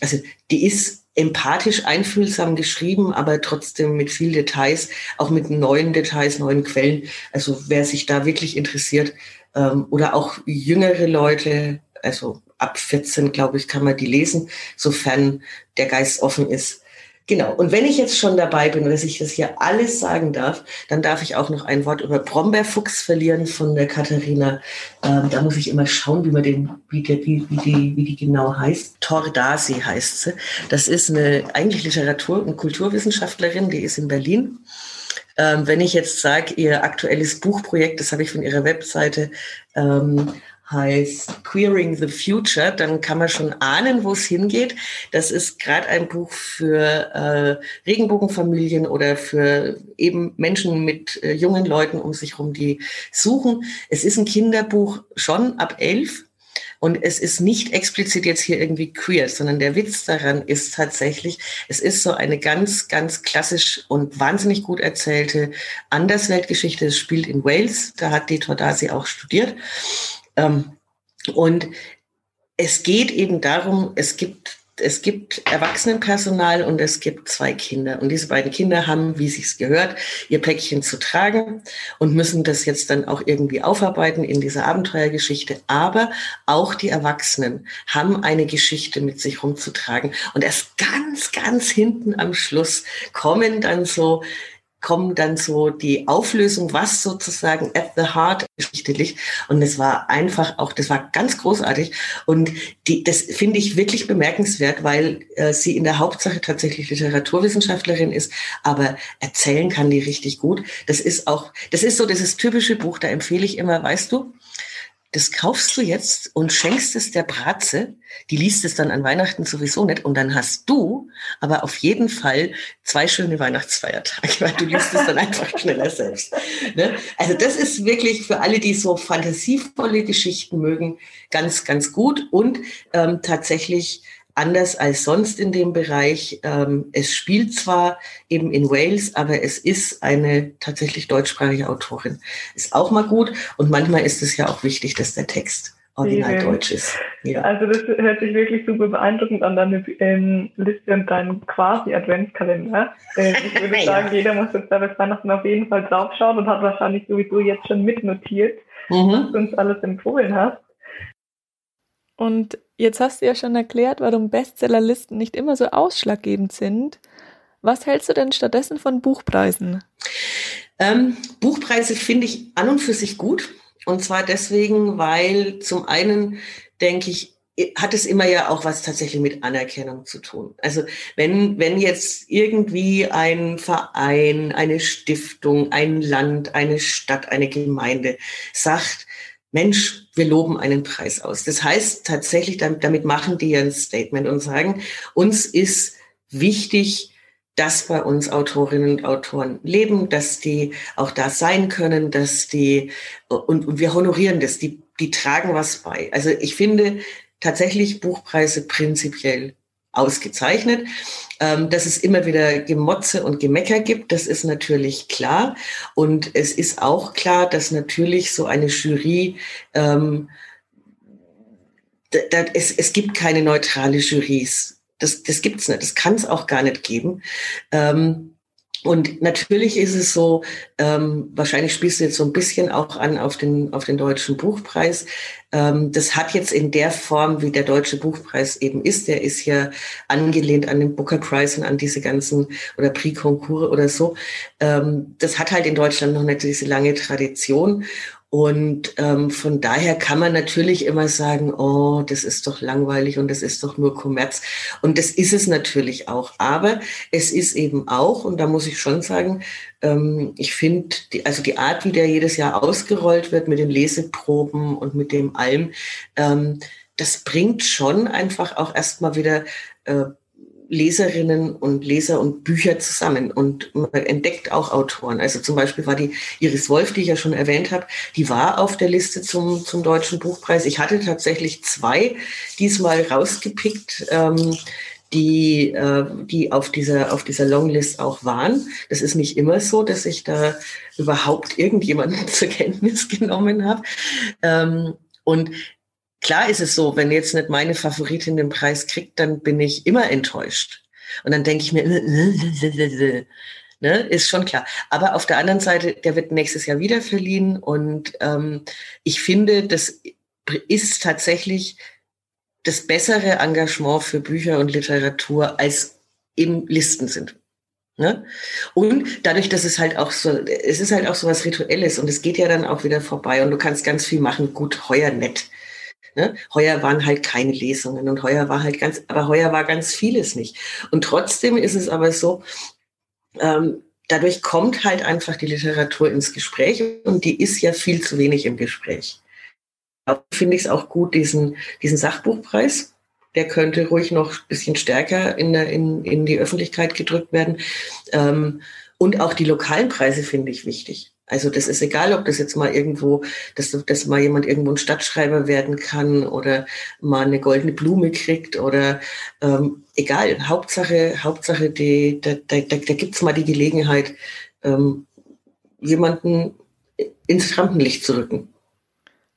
also die ist empathisch einfühlsam geschrieben, aber trotzdem mit viel Details, auch mit neuen Details, neuen Quellen. Also wer sich da wirklich interessiert ähm, oder auch jüngere Leute, also ab 14, glaube ich, kann man die lesen, sofern der Geist offen ist. Genau. Und wenn ich jetzt schon dabei bin, dass ich das hier alles sagen darf, dann darf ich auch noch ein Wort über Brombeerfuchs verlieren von der Katharina. Ähm, da muss ich immer schauen, wie man den, wie, der, wie, wie, die, wie die genau heißt. Tordasi heißt sie. Das ist eine eigentlich Literatur- und Kulturwissenschaftlerin, die ist in Berlin. Ähm, wenn ich jetzt sage, ihr aktuelles Buchprojekt, das habe ich von ihrer Webseite, ähm, heißt Queering the Future, dann kann man schon ahnen, wo es hingeht. Das ist gerade ein Buch für äh, Regenbogenfamilien oder für eben Menschen mit äh, jungen Leuten um sich herum, die suchen. Es ist ein Kinderbuch schon ab elf. Und es ist nicht explizit jetzt hier irgendwie queer, sondern der Witz daran ist tatsächlich, es ist so eine ganz, ganz klassisch und wahnsinnig gut erzählte Andersweltgeschichte. Es spielt in Wales, da hat die Tordasi auch studiert. Ähm, und es geht eben darum, es gibt es gibt Erwachsenenpersonal und es gibt zwei Kinder. Und diese beiden Kinder haben, wie sich's gehört, ihr Päckchen zu tragen und müssen das jetzt dann auch irgendwie aufarbeiten in dieser Abenteuergeschichte. Aber auch die Erwachsenen haben eine Geschichte mit sich rumzutragen. Und erst ganz, ganz hinten am Schluss kommen dann so kommen dann so die Auflösung, was sozusagen at the heart Geschichte liegt. Und es war einfach auch, das war ganz großartig. Und die, das finde ich wirklich bemerkenswert, weil äh, sie in der Hauptsache tatsächlich Literaturwissenschaftlerin ist, aber erzählen kann die richtig gut. Das ist auch, das ist so dieses typische Buch, da empfehle ich immer, weißt du, das kaufst du jetzt und schenkst es der Bratze, die liest es dann an Weihnachten sowieso nicht und dann hast du aber auf jeden Fall zwei schöne Weihnachtsfeiertage, weil du liest es dann einfach schneller selbst. Ne? Also das ist wirklich für alle, die so fantasievolle Geschichten mögen, ganz, ganz gut und ähm, tatsächlich anders als sonst in dem Bereich. Ähm, es spielt zwar eben in Wales, aber es ist eine tatsächlich deutschsprachige Autorin. Ist auch mal gut und manchmal ist es ja auch wichtig, dass der Text original deutsch ist. Ja. Also das hört sich wirklich super beeindruckend an, deine ähm, Liste und deinen quasi Adventskalender. Äh, ich würde sagen, ja. jeder muss jetzt da bis Weihnachten auf jeden Fall draufschauen und hat wahrscheinlich sowieso jetzt schon mitnotiert, mhm. was du uns alles empfohlen hast. Und jetzt hast du ja schon erklärt, warum Bestsellerlisten nicht immer so ausschlaggebend sind. Was hältst du denn stattdessen von Buchpreisen? Ähm, Buchpreise finde ich an und für sich gut. Und zwar deswegen, weil zum einen denke ich, hat es immer ja auch was tatsächlich mit Anerkennung zu tun. Also wenn, wenn jetzt irgendwie ein Verein, eine Stiftung, ein Land, eine Stadt, eine Gemeinde sagt, Mensch, wir loben einen Preis aus. Das heißt tatsächlich, damit machen die ein Statement und sagen, uns ist wichtig, dass bei uns Autorinnen und Autoren leben, dass die auch da sein können, dass die, und, und wir honorieren das, die, die tragen was bei. Also ich finde tatsächlich Buchpreise prinzipiell ausgezeichnet. Ähm, dass es immer wieder Gemotze und Gemecker gibt, das ist natürlich klar. Und es ist auch klar, dass natürlich so eine Jury, ähm, da, da, es, es gibt keine neutrale Jurys. Das, das gibt's nicht. Das kann es auch gar nicht geben. Ähm, und natürlich ist es so, ähm, wahrscheinlich spielst du jetzt so ein bisschen auch an auf den, auf den Deutschen Buchpreis. Ähm, das hat jetzt in der Form, wie der Deutsche Buchpreis eben ist, der ist ja angelehnt an den Booker Prize und an diese ganzen, oder Prix Concours oder so. Ähm, das hat halt in Deutschland noch nicht diese lange Tradition. Und ähm, von daher kann man natürlich immer sagen, oh, das ist doch langweilig und das ist doch nur Kommerz. Und das ist es natürlich auch. Aber es ist eben auch, und da muss ich schon sagen, ähm, ich finde, also die Art, wie der jedes Jahr ausgerollt wird mit den Leseproben und mit dem allem, ähm, das bringt schon einfach auch erstmal wieder äh, Leserinnen und Leser und Bücher zusammen und man entdeckt auch Autoren. Also zum Beispiel war die Iris Wolf, die ich ja schon erwähnt habe, die war auf der Liste zum, zum Deutschen Buchpreis. Ich hatte tatsächlich zwei diesmal rausgepickt. Ähm, die, äh, die auf dieser, auf dieser Longlist auch waren. Das ist nicht immer so, dass ich da überhaupt irgendjemanden zur Kenntnis genommen habe. Ähm, und Klar ist es so, wenn jetzt nicht meine Favoritin den Preis kriegt, dann bin ich immer enttäuscht. Und dann denke ich mir, ne, ist schon klar. Aber auf der anderen Seite, der wird nächstes Jahr wieder verliehen. Und ähm, ich finde, das ist tatsächlich das bessere Engagement für Bücher und Literatur, als eben Listen sind. Ne? Und dadurch, dass es halt auch so, es ist halt auch so was Rituelles und es geht ja dann auch wieder vorbei und du kannst ganz viel machen. Gut, heuer nett. Ne? Heuer waren halt keine Lesungen und heuer war halt ganz, aber heuer war ganz vieles nicht. Und trotzdem ist es aber so, ähm, dadurch kommt halt einfach die Literatur ins Gespräch und die ist ja viel zu wenig im Gespräch. Finde ich es auch gut, diesen, diesen Sachbuchpreis. Der könnte ruhig noch ein bisschen stärker in, der, in, in die Öffentlichkeit gedrückt werden. Ähm, und auch die lokalen Preise finde ich wichtig. Also das ist egal, ob das jetzt mal irgendwo, dass, dass mal jemand irgendwo ein Stadtschreiber werden kann oder mal eine goldene Blume kriegt oder ähm, egal. Hauptsache, Hauptsache, die, da, da, da, da gibt es mal die Gelegenheit, ähm, jemanden ins Rampenlicht zu rücken.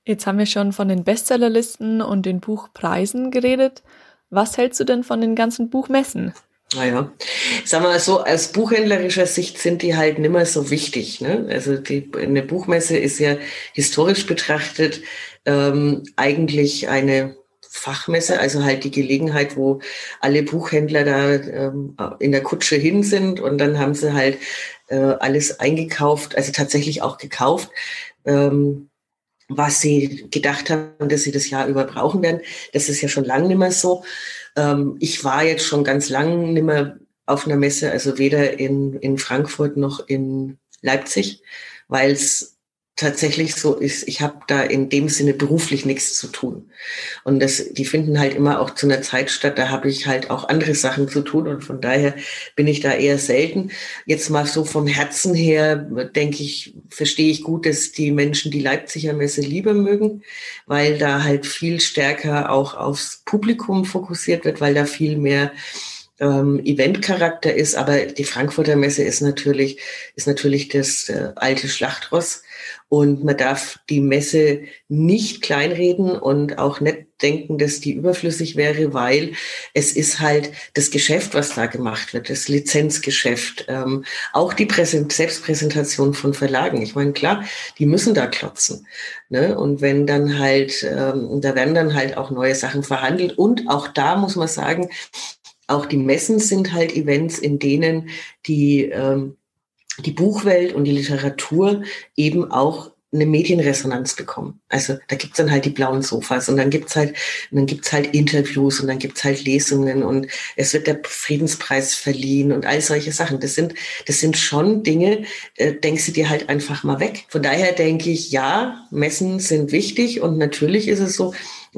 Jetzt haben wir schon von den Bestsellerlisten und den Buchpreisen geredet. Was hältst du denn von den ganzen Buchmessen? Naja, sagen wir mal so, aus buchhändlerischer Sicht sind die halt nimmer so wichtig. Ne? Also die, eine Buchmesse ist ja historisch betrachtet ähm, eigentlich eine Fachmesse, also halt die Gelegenheit, wo alle Buchhändler da ähm, in der Kutsche hin sind und dann haben sie halt äh, alles eingekauft, also tatsächlich auch gekauft. Ähm, was sie gedacht haben, dass sie das Jahr über brauchen werden. Das ist ja schon lange nicht mehr so. Ähm, ich war jetzt schon ganz lang nicht mehr auf einer Messe, also weder in, in Frankfurt noch in Leipzig, weil es tatsächlich so ist, ich habe da in dem Sinne beruflich nichts zu tun. Und das, die finden halt immer auch zu einer Zeit statt, da habe ich halt auch andere Sachen zu tun und von daher bin ich da eher selten. Jetzt mal so vom Herzen her, denke ich, verstehe ich gut, dass die Menschen die Leipziger Messe lieber mögen, weil da halt viel stärker auch aufs Publikum fokussiert wird, weil da viel mehr ähm, Eventcharakter ist, aber die Frankfurter Messe ist natürlich, ist natürlich das äh, alte Schlachtross und man darf die Messe nicht kleinreden und auch nicht denken, dass die überflüssig wäre, weil es ist halt das Geschäft, was da gemacht wird, das Lizenzgeschäft, ähm, auch die Präsent Selbstpräsentation von Verlagen. Ich meine, klar, die müssen da klotzen. Ne? Und wenn dann halt, ähm, da werden dann halt auch neue Sachen verhandelt. Und auch da muss man sagen, auch die Messen sind halt Events, in denen die ähm, die Buchwelt und die Literatur eben auch eine Medienresonanz bekommen. Also da gibt's dann halt die blauen Sofas und dann gibt's halt, dann gibt's halt Interviews und dann gibt's halt Lesungen und es wird der Friedenspreis verliehen und all solche Sachen. Das sind, das sind schon Dinge, äh, denkst du dir halt einfach mal weg. Von daher denke ich, ja, Messen sind wichtig und natürlich ist es so,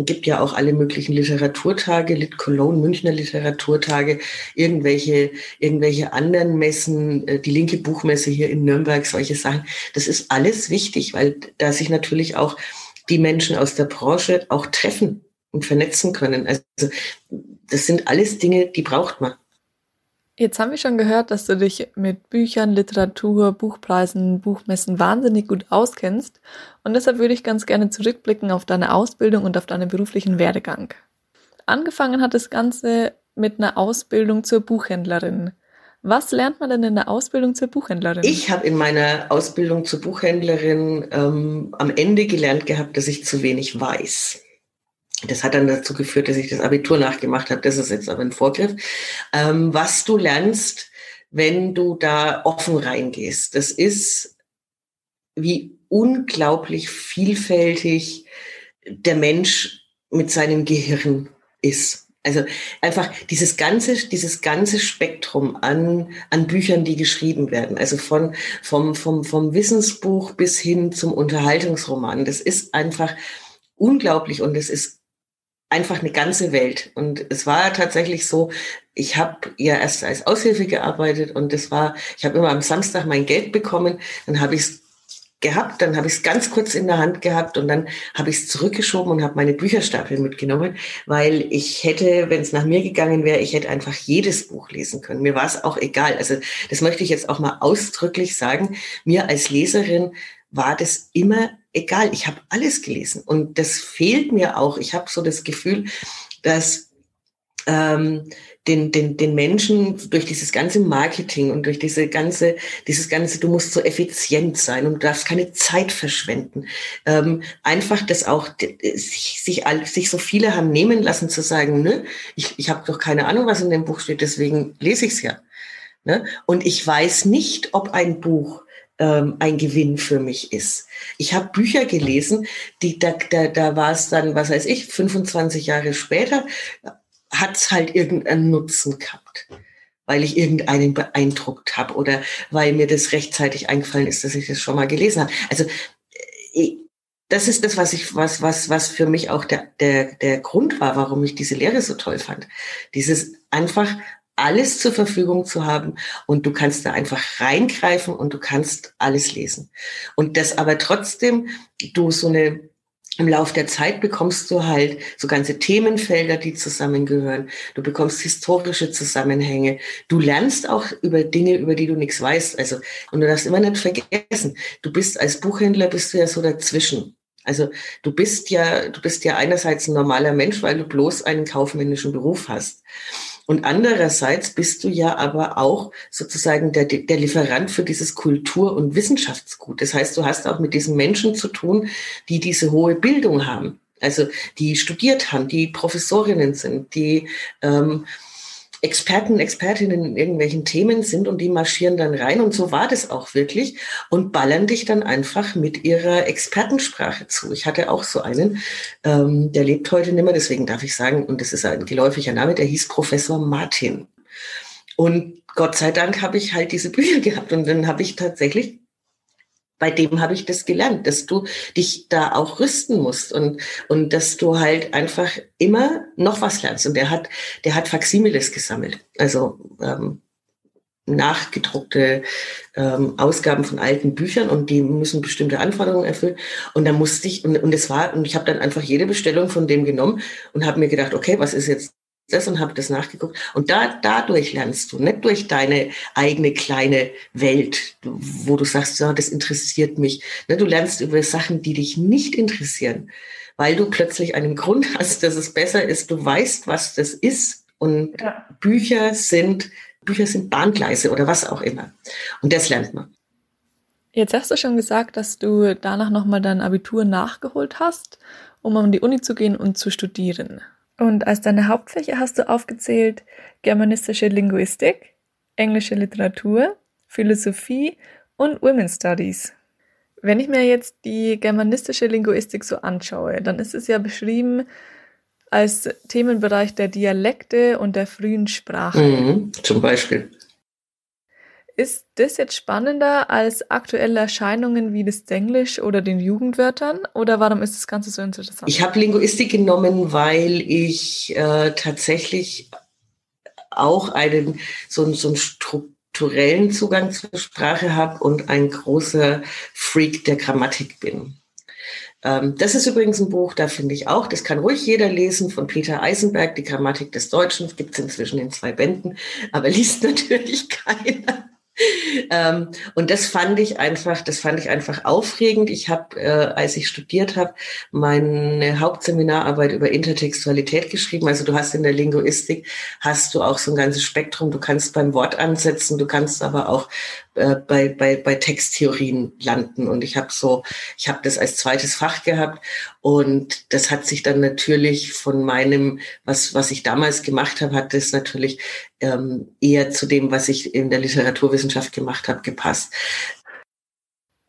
gibt ja auch alle möglichen Literaturtage, Lit Cologne, Münchner Literaturtage, irgendwelche, irgendwelche anderen Messen, äh, die linke Buchmesse hier in Nürnberg, solche Sachen. Das ist alles wichtig, weil da sich natürlich auch die Menschen aus der Branche auch treffen und vernetzen können. Also das sind alles Dinge, die braucht man. Jetzt haben wir schon gehört, dass du dich mit Büchern, Literatur, Buchpreisen, Buchmessen wahnsinnig gut auskennst. Und deshalb würde ich ganz gerne zurückblicken auf deine Ausbildung und auf deinen beruflichen Werdegang. Angefangen hat das Ganze mit einer Ausbildung zur Buchhändlerin. Was lernt man denn in der Ausbildung zur Buchhändlerin? Ich habe in meiner Ausbildung zur Buchhändlerin ähm, am Ende gelernt gehabt, dass ich zu wenig weiß. Das hat dann dazu geführt, dass ich das Abitur nachgemacht habe. Das ist jetzt aber ein Vorgriff. Ähm, was du lernst, wenn du da offen reingehst, das ist wie unglaublich vielfältig der Mensch mit seinem Gehirn ist. Also einfach dieses ganze, dieses ganze Spektrum an, an Büchern, die geschrieben werden. Also von, vom, vom, vom Wissensbuch bis hin zum Unterhaltungsroman. Das ist einfach unglaublich und es ist einfach eine ganze Welt. Und es war tatsächlich so, ich habe ja erst als Aushilfe gearbeitet und das war, ich habe immer am Samstag mein Geld bekommen, dann habe ich es gehabt, dann habe ich es ganz kurz in der Hand gehabt und dann habe ich es zurückgeschoben und habe meine Bücherstapel mitgenommen, weil ich hätte, wenn es nach mir gegangen wäre, ich hätte einfach jedes Buch lesen können. Mir war es auch egal. Also das möchte ich jetzt auch mal ausdrücklich sagen. Mir als Leserin war das immer egal. Ich habe alles gelesen und das fehlt mir auch. Ich habe so das Gefühl, dass ähm, den, den, den Menschen durch dieses ganze Marketing und durch diese ganze, dieses ganze, du musst so effizient sein und du darfst keine Zeit verschwenden. Ähm, einfach das auch, sich, sich, sich so viele haben nehmen lassen zu sagen, ne, ich, ich habe doch keine Ahnung, was in dem Buch steht, deswegen lese ich es ja. Ne? Und ich weiß nicht, ob ein Buch ähm, ein Gewinn für mich ist. Ich habe Bücher gelesen, die da, da, da war es dann, was weiß ich, 25 Jahre später, hat es halt irgendeinen Nutzen gehabt, weil ich irgendeinen beeindruckt habe oder weil mir das rechtzeitig eingefallen ist, dass ich das schon mal gelesen habe. Also äh, das ist das, was ich, was, was, was für mich auch der, der, der Grund war, warum ich diese Lehre so toll fand. Dieses einfach alles zur Verfügung zu haben und du kannst da einfach reingreifen und du kannst alles lesen. Und das aber trotzdem du so eine im Lauf der Zeit bekommst du halt so ganze Themenfelder, die zusammengehören. Du bekommst historische Zusammenhänge. Du lernst auch über Dinge, über die du nichts weißt. Also, und du darfst immer nicht vergessen, du bist als Buchhändler bist du ja so dazwischen. Also du bist ja, du bist ja einerseits ein normaler Mensch, weil du bloß einen kaufmännischen Beruf hast. Und andererseits bist du ja aber auch sozusagen der, der Lieferant für dieses Kultur- und Wissenschaftsgut. Das heißt, du hast auch mit diesen Menschen zu tun, die diese hohe Bildung haben. Also die studiert haben, die Professorinnen sind, die ähm, Experten, Expertinnen in irgendwelchen Themen sind und die marschieren dann rein. Und so war das auch wirklich und ballern dich dann einfach mit ihrer Expertensprache zu. Ich hatte auch so einen, ähm, der lebt heute nicht mehr, deswegen darf ich sagen, und das ist ein geläufiger Name, der hieß Professor Martin. Und Gott sei Dank habe ich halt diese Bücher gehabt und dann habe ich tatsächlich bei dem habe ich das gelernt, dass du dich da auch rüsten musst und, und dass du halt einfach immer noch was lernst. Und der hat, der hat Faximiles gesammelt. Also ähm, nachgedruckte ähm, Ausgaben von alten Büchern und die müssen bestimmte Anforderungen erfüllen. Und da musste ich, und, und es war, und ich habe dann einfach jede Bestellung von dem genommen und habe mir gedacht, okay, was ist jetzt das und habe das nachgeguckt. Und da, dadurch lernst du, nicht durch deine eigene kleine Welt, wo du sagst, ja, das interessiert mich. Ne, du lernst über Sachen, die dich nicht interessieren, weil du plötzlich einen Grund hast, dass es besser ist. Du weißt, was das ist. Und ja. Bücher sind, Bücher sind Bahngleise oder was auch immer. Und das lernt man. Jetzt hast du schon gesagt, dass du danach nochmal dein Abitur nachgeholt hast, um an die Uni zu gehen und zu studieren. Und als deine Hauptfächer hast du aufgezählt germanistische Linguistik, englische Literatur, Philosophie und Women's Studies. Wenn ich mir jetzt die germanistische Linguistik so anschaue, dann ist es ja beschrieben als Themenbereich der Dialekte und der frühen Sprache. Mhm, zum Beispiel. Ist das jetzt spannender als aktuelle Erscheinungen wie das Englisch oder den Jugendwörtern? Oder warum ist das Ganze so interessant? Ich habe Linguistik genommen, weil ich äh, tatsächlich auch einen so, so einen strukturellen Zugang zur Sprache habe und ein großer Freak der Grammatik bin. Ähm, das ist übrigens ein Buch, da finde ich auch, das kann ruhig jeder lesen, von Peter Eisenberg, die Grammatik des Deutschen, gibt es inzwischen in zwei Bänden, aber liest natürlich keiner. Ähm, und das fand ich einfach, das fand ich einfach aufregend. Ich habe, äh, als ich studiert habe, meine Hauptseminararbeit über Intertextualität geschrieben. Also du hast in der Linguistik hast du auch so ein ganzes Spektrum. Du kannst beim Wort ansetzen, du kannst aber auch äh, bei, bei, bei Texttheorien landen. Und ich habe so, ich habe das als zweites Fach gehabt und das hat sich dann natürlich von meinem, was, was ich damals gemacht habe, hat das natürlich ähm, eher zu dem, was ich in der Literaturwissenschaft gemacht habe, gepasst.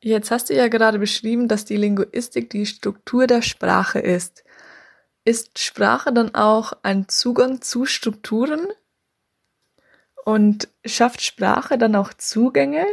Jetzt hast du ja gerade beschrieben, dass die Linguistik die Struktur der Sprache ist. Ist Sprache dann auch ein Zugang zu Strukturen? Und schafft Sprache dann auch Zugänge?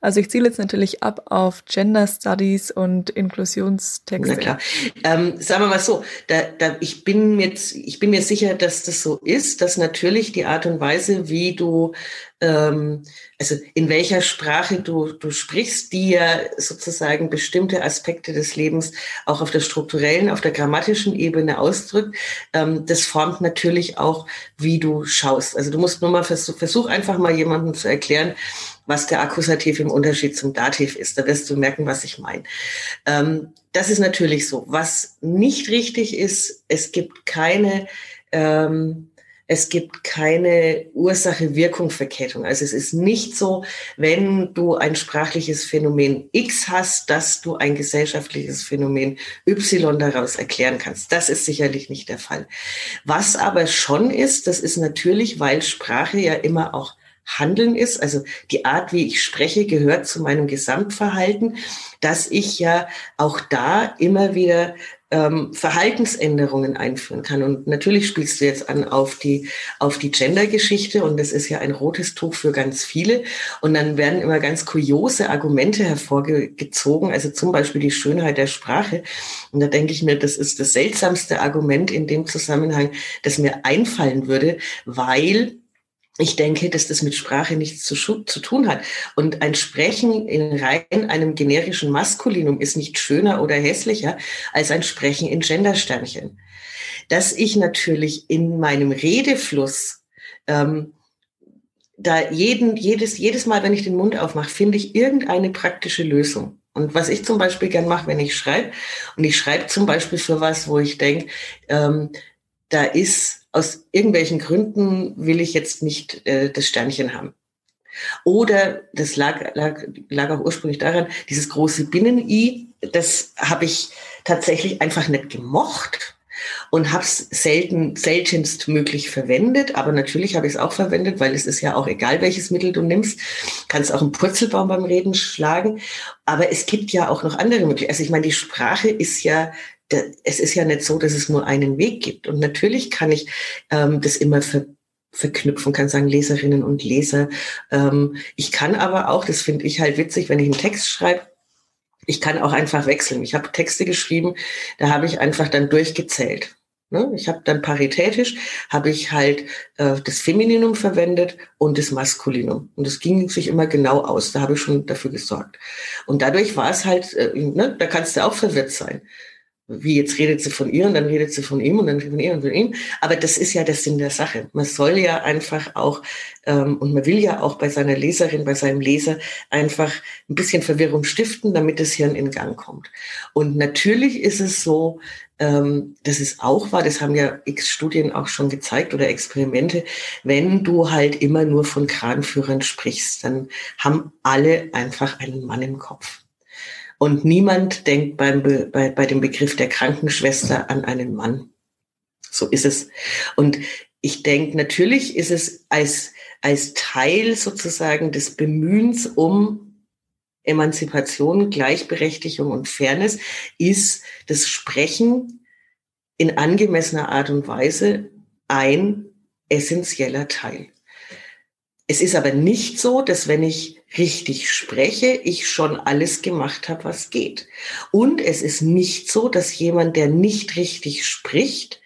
Also ich ziele jetzt natürlich ab auf Gender Studies und Inklusionstexte. Na klar. Ähm, sagen wir mal so, da, da, ich, bin mir, ich bin mir sicher, dass das so ist, dass natürlich die Art und Weise, wie du ähm, also in welcher Sprache du, du sprichst, die ja sozusagen bestimmte Aspekte des Lebens auch auf der strukturellen, auf der grammatischen Ebene ausdrückt, ähm, das formt natürlich auch, wie du schaust. Also du musst nur mal versuch, versuch einfach mal jemandem zu erklären, was der Akkusativ im Unterschied zum Dativ ist. Da wirst du merken, was ich meine. Ähm, das ist natürlich so. Was nicht richtig ist, es gibt keine ähm, es gibt keine Ursache-Wirkung-Verkettung. Also es ist nicht so, wenn du ein sprachliches Phänomen X hast, dass du ein gesellschaftliches Phänomen Y daraus erklären kannst. Das ist sicherlich nicht der Fall. Was aber schon ist, das ist natürlich, weil Sprache ja immer auch Handeln ist, also die Art, wie ich spreche, gehört zu meinem Gesamtverhalten, dass ich ja auch da immer wieder ähm, Verhaltensänderungen einführen kann. Und natürlich spielst du jetzt an auf die, auf die Gender-Geschichte und das ist ja ein rotes Tuch für ganz viele. Und dann werden immer ganz kuriose Argumente hervorgezogen, also zum Beispiel die Schönheit der Sprache. Und da denke ich mir, das ist das seltsamste Argument in dem Zusammenhang, das mir einfallen würde, weil ich denke, dass das mit Sprache nichts zu, zu, tun hat. Und ein Sprechen in rein einem generischen Maskulinum ist nicht schöner oder hässlicher als ein Sprechen in Gendersternchen. Dass ich natürlich in meinem Redefluss ähm, da jeden, jedes, jedes Mal, wenn ich den Mund aufmache, finde ich irgendeine praktische Lösung. Und was ich zum Beispiel gern mache, wenn ich schreibe, und ich schreibe zum Beispiel für was, wo ich denke, ähm, da ist aus irgendwelchen Gründen will ich jetzt nicht äh, das Sternchen haben. Oder das lag, lag, lag auch ursprünglich daran, dieses große Binnen-I, das habe ich tatsächlich einfach nicht gemocht und habe es selten, seltenst möglich verwendet. Aber natürlich habe ich es auch verwendet, weil es ist ja auch egal, welches Mittel du nimmst. Kannst auch einen Purzelbaum beim Reden schlagen. Aber es gibt ja auch noch andere Möglichkeiten. Also ich meine, die Sprache ist ja es ist ja nicht so, dass es nur einen Weg gibt. Und natürlich kann ich ähm, das immer ver verknüpfen, kann sagen Leserinnen und Leser. Ähm, ich kann aber auch, das finde ich halt witzig, wenn ich einen Text schreibe, ich kann auch einfach wechseln. Ich habe Texte geschrieben, da habe ich einfach dann durchgezählt. Ne? Ich habe dann paritätisch, habe ich halt äh, das Femininum verwendet und das Maskulinum. Und das ging sich immer genau aus. Da habe ich schon dafür gesorgt. Und dadurch war es halt, äh, ne, da kannst du auch verwirrt sein wie jetzt redet sie von ihr und dann redet sie von ihm und dann von ihr und von ihm. Aber das ist ja der Sinn der Sache. Man soll ja einfach auch, ähm, und man will ja auch bei seiner Leserin, bei seinem Leser einfach ein bisschen Verwirrung stiften, damit das Hirn in Gang kommt. Und natürlich ist es so, ähm, das ist auch wahr, das haben ja x Studien auch schon gezeigt oder Experimente, wenn du halt immer nur von Kranführern sprichst, dann haben alle einfach einen Mann im Kopf. Und niemand denkt beim Be bei, bei dem Begriff der Krankenschwester an einen Mann. So ist es. Und ich denke, natürlich ist es als, als Teil sozusagen des Bemühens um Emanzipation, Gleichberechtigung und Fairness, ist das Sprechen in angemessener Art und Weise ein essentieller Teil. Es ist aber nicht so, dass wenn ich richtig spreche, ich schon alles gemacht habe, was geht. Und es ist nicht so, dass jemand, der nicht richtig spricht,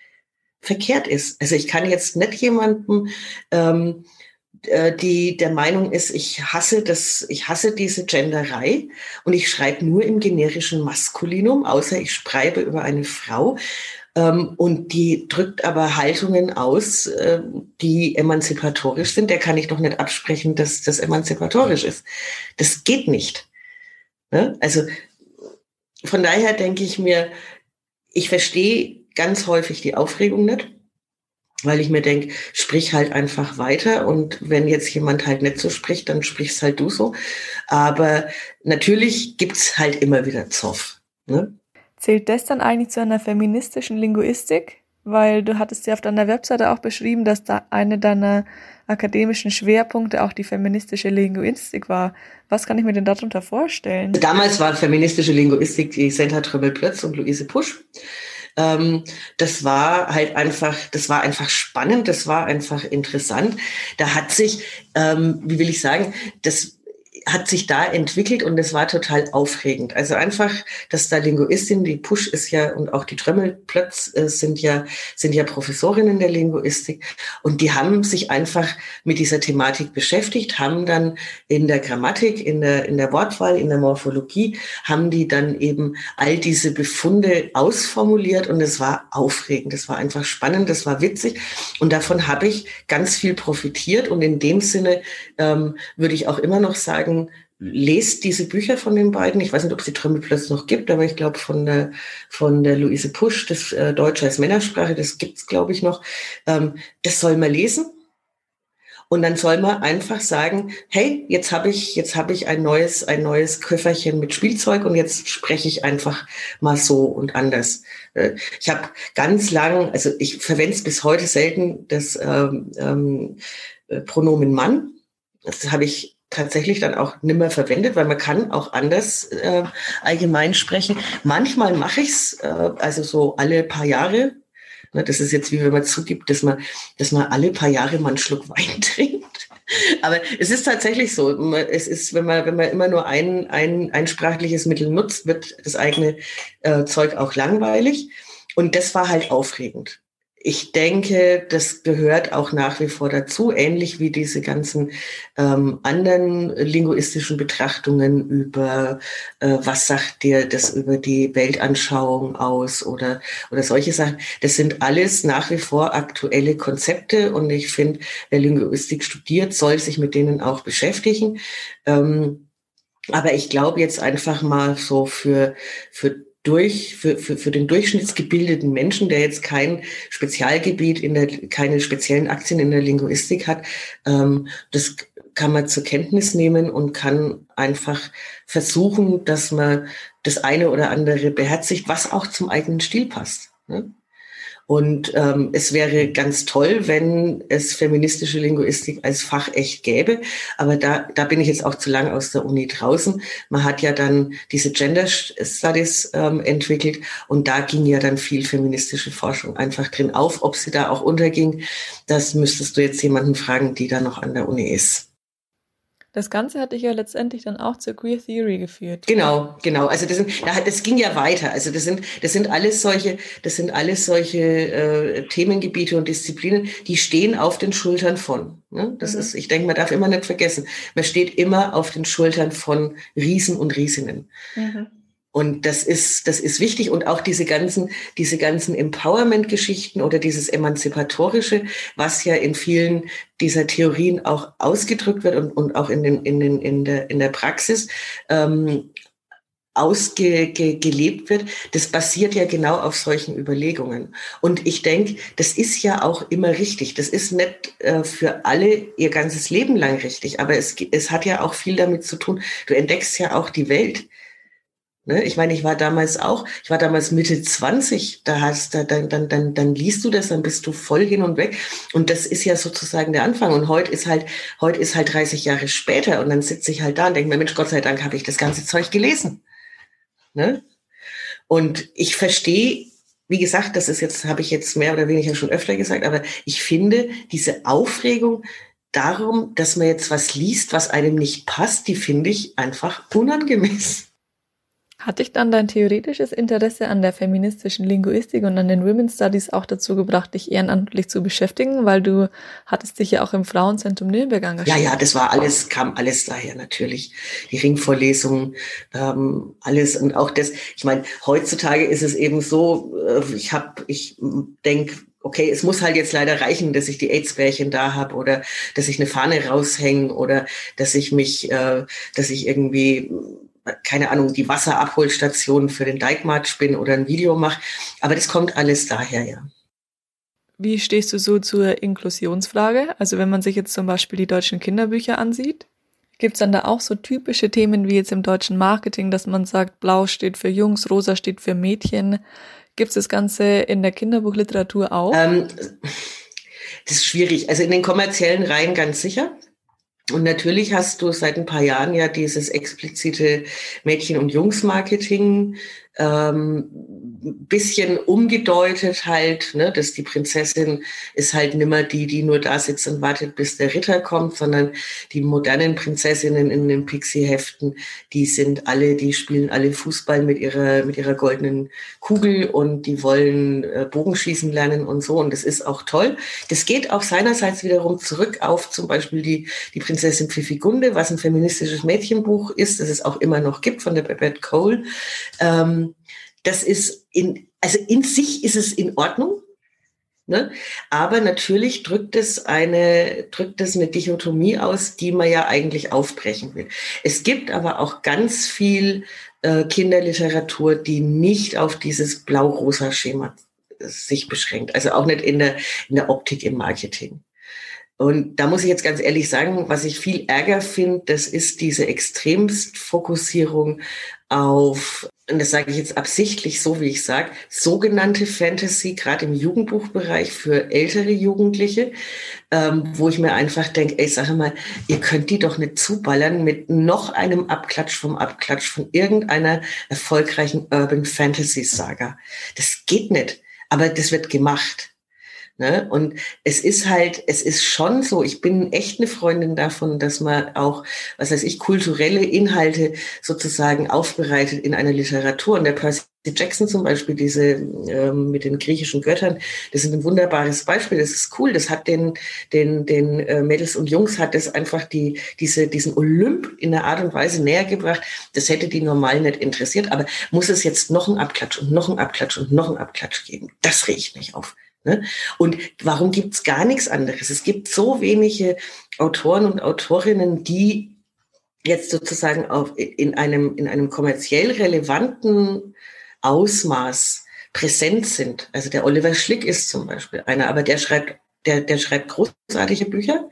verkehrt ist. Also ich kann jetzt nicht jemanden, ähm, äh, die der Meinung ist, ich hasse das, ich hasse diese Genderei und ich schreibe nur im generischen Maskulinum, außer ich schreibe über eine Frau, und die drückt aber Haltungen aus, äh, die emanzipatorisch sind. Der kann ich doch nicht absprechen, dass das emanzipatorisch ist. Das geht nicht. Ne? Also von daher denke ich mir, ich verstehe ganz häufig die Aufregung nicht, weil ich mir denke, sprich halt einfach weiter und wenn jetzt jemand halt nicht so spricht, dann sprichst halt du so. Aber natürlich gibt's halt immer wieder Zoff. Ne? Zählt das dann eigentlich zu einer feministischen Linguistik? Weil du hattest ja auf deiner Webseite auch beschrieben, dass da eine deiner akademischen Schwerpunkte auch die feministische Linguistik war. Was kann ich mir denn darunter vorstellen? Damals war feministische Linguistik die Senta Trömmel-Plötz und Luise Pusch. Ähm, das war halt einfach, das war einfach spannend, das war einfach interessant. Da hat sich, ähm, wie will ich sagen, das hat sich da entwickelt und es war total aufregend. Also einfach, dass da Linguistin, die Push ist ja und auch die Trömmelplötz äh, sind ja, sind ja Professorinnen der Linguistik und die haben sich einfach mit dieser Thematik beschäftigt, haben dann in der Grammatik, in der, in der Wortwahl, in der Morphologie, haben die dann eben all diese Befunde ausformuliert und es war aufregend, es war einfach spannend, es war witzig und davon habe ich ganz viel profitiert und in dem Sinne ähm, würde ich auch immer noch sagen, sagen, lest diese Bücher von den beiden. Ich weiß nicht, ob es die Trümmelplatz noch gibt, aber ich glaube von der, von der Luise Pusch, das äh, Deutsch als Männersprache, das gibt's glaube ich, noch. Ähm, das soll man lesen. Und dann soll man einfach sagen, hey, jetzt habe ich, jetzt habe ich ein neues, ein neues Köfferchen mit Spielzeug und jetzt spreche ich einfach mal so und anders. Äh, ich habe ganz lang, also ich verwende es bis heute selten, das ähm, ähm, äh, Pronomen Mann. Das habe ich tatsächlich dann auch nimmer verwendet, weil man kann auch anders äh, allgemein sprechen. Manchmal mache ich's, äh, also so alle paar Jahre. Ne, das ist jetzt wie wenn man zugibt, dass man, dass man alle paar Jahre mal einen Schluck Wein trinkt. Aber es ist tatsächlich so. Es ist, wenn man, wenn man immer nur ein, ein, ein sprachliches Mittel nutzt, wird das eigene äh, Zeug auch langweilig. Und das war halt aufregend ich denke, das gehört auch nach wie vor dazu, ähnlich wie diese ganzen ähm, anderen linguistischen Betrachtungen über, äh, was sagt dir das über die Weltanschauung aus oder, oder solche Sachen. Das sind alles nach wie vor aktuelle Konzepte und ich finde, wer Linguistik studiert, soll sich mit denen auch beschäftigen. Ähm, aber ich glaube jetzt einfach mal so für, für durch, für, für, für den durchschnittsgebildeten Menschen, der jetzt kein Spezialgebiet in der, keine speziellen Aktien in der Linguistik hat, ähm, das kann man zur Kenntnis nehmen und kann einfach versuchen, dass man das eine oder andere beherzigt, was auch zum eigenen Stil passt. Ne? Und ähm, es wäre ganz toll, wenn es feministische Linguistik als Fach echt gäbe. Aber da, da bin ich jetzt auch zu lang aus der Uni draußen. Man hat ja dann diese Gender Studies ähm, entwickelt und da ging ja dann viel feministische Forschung einfach drin auf. Ob sie da auch unterging, das müsstest du jetzt jemanden fragen, die da noch an der Uni ist. Das Ganze hat dich ja letztendlich dann auch zur Queer Theory geführt. Genau, genau. Also das, sind, das ging ja weiter. Also das sind, das sind alles solche, das sind alles solche äh, Themengebiete und Disziplinen, die stehen auf den Schultern von. Ne? Das mhm. ist, ich denke, man darf immer nicht vergessen, man steht immer auf den Schultern von Riesen und Riesinnen. Mhm. Und das ist, das ist wichtig. Und auch diese ganzen, diese ganzen Empowerment-Geschichten oder dieses Emanzipatorische, was ja in vielen dieser Theorien auch ausgedrückt wird und, und auch in, den, in, den, in, der, in der Praxis ähm, ausgelebt wird, das basiert ja genau auf solchen Überlegungen. Und ich denke, das ist ja auch immer richtig. Das ist nicht äh, für alle ihr ganzes Leben lang richtig, aber es, es hat ja auch viel damit zu tun. Du entdeckst ja auch die Welt Ne? Ich meine, ich war damals auch, ich war damals Mitte 20, da hast da, dann, dann, dann, dann liest du das, dann bist du voll hin und weg. Und das ist ja sozusagen der Anfang. Und heute ist halt, heute ist halt 30 Jahre später und dann sitze ich halt da und denke mir, Mensch, Gott sei Dank habe ich das ganze Zeug gelesen. Ne? Und ich verstehe, wie gesagt, das ist jetzt, habe ich jetzt mehr oder weniger schon öfter gesagt, aber ich finde diese Aufregung darum, dass man jetzt was liest, was einem nicht passt, die finde ich einfach unangemessen. Hat dich dann dein theoretisches Interesse an der feministischen Linguistik und an den Women's Studies auch dazu gebracht, dich ehrenamtlich zu beschäftigen, weil du hattest dich ja auch im Frauenzentrum Nürnberg engagiert? Ja, ja, das war alles, kam alles daher natürlich. Die Ringvorlesungen, ähm, alles und auch das. Ich meine, heutzutage ist es eben so, äh, ich habe, ich denke, okay, es muss halt jetzt leider reichen, dass ich die AIDS-Bärchen da habe oder dass ich eine Fahne raushänge oder dass ich mich, äh, dass ich irgendwie keine Ahnung, die Wasserabholstation für den Dijkmarsch bin oder ein Video mache. Aber das kommt alles daher, ja. Wie stehst du so zur Inklusionsfrage? Also wenn man sich jetzt zum Beispiel die deutschen Kinderbücher ansieht, gibt es dann da auch so typische Themen wie jetzt im deutschen Marketing, dass man sagt, blau steht für Jungs, rosa steht für Mädchen. Gibt es das Ganze in der Kinderbuchliteratur auch? Ähm, das ist schwierig. Also in den kommerziellen Reihen ganz sicher. Und natürlich hast du seit ein paar Jahren ja dieses explizite Mädchen- und Jungs-Marketing ähm, bisschen umgedeutet halt, ne, dass die Prinzessin ist halt nimmer die, die nur da sitzt und wartet, bis der Ritter kommt, sondern die modernen Prinzessinnen in den Pixie-Heften, die sind alle, die spielen alle Fußball mit ihrer, mit ihrer goldenen Kugel und die wollen äh, Bogenschießen lernen und so. Und das ist auch toll. Das geht auch seinerseits wiederum zurück auf zum Beispiel die, die Prinzessin Pfiffigunde, was ein feministisches Mädchenbuch ist, das es auch immer noch gibt von der Babette Cole. Ähm, das ist in, also in sich ist es in Ordnung. Ne? Aber natürlich drückt es eine, drückt es eine Dichotomie aus, die man ja eigentlich aufbrechen will. Es gibt aber auch ganz viel äh, Kinderliteratur, die nicht auf dieses blau-rosa Schema sich beschränkt. Also auch nicht in der, in der Optik im Marketing. Und da muss ich jetzt ganz ehrlich sagen, was ich viel Ärger finde, das ist diese Extremstfokussierung auf und das sage ich jetzt absichtlich so, wie ich sage, sogenannte Fantasy, gerade im Jugendbuchbereich für ältere Jugendliche, ähm, wo ich mir einfach denke, ey, sag mal, ihr könnt die doch nicht zuballern mit noch einem Abklatsch vom Abklatsch von irgendeiner erfolgreichen Urban Fantasy Saga. Das geht nicht, aber das wird gemacht. Ne? Und es ist halt, es ist schon so, ich bin echt eine Freundin davon, dass man auch, was weiß ich, kulturelle Inhalte sozusagen aufbereitet in einer Literatur. Und der Percy Jackson zum Beispiel, diese ähm, mit den griechischen Göttern, das ist ein wunderbares Beispiel. Das ist cool. Das hat den, den, den äh, Mädels und Jungs hat das einfach die, diese, diesen Olymp in einer Art und Weise näher gebracht. Das hätte die normal nicht interessiert. Aber muss es jetzt noch ein Abklatsch und noch ein Abklatsch und noch ein Abklatsch geben? Das riecht mich auf. Ne? Und warum gibt's gar nichts anderes? Es gibt so wenige Autoren und Autorinnen, die jetzt sozusagen auf, in, einem, in einem kommerziell relevanten Ausmaß präsent sind. Also der Oliver Schlick ist zum Beispiel einer, aber der schreibt der, der schreibt großartige Bücher,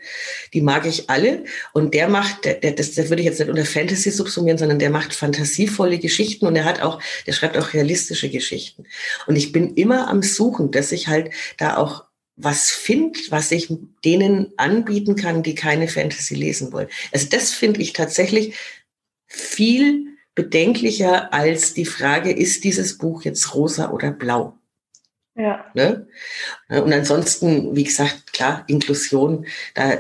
die mag ich alle. Und der macht, der, der, das, das würde ich jetzt nicht unter Fantasy subsumieren, sondern der macht fantasievolle Geschichten und er hat auch, der schreibt auch realistische Geschichten. Und ich bin immer am Suchen, dass ich halt da auch was finde, was ich denen anbieten kann, die keine Fantasy lesen wollen. Also das finde ich tatsächlich viel bedenklicher als die Frage, ist dieses Buch jetzt rosa oder blau? Ja. Ne? Und ansonsten, wie gesagt, klar, Inklusion, da,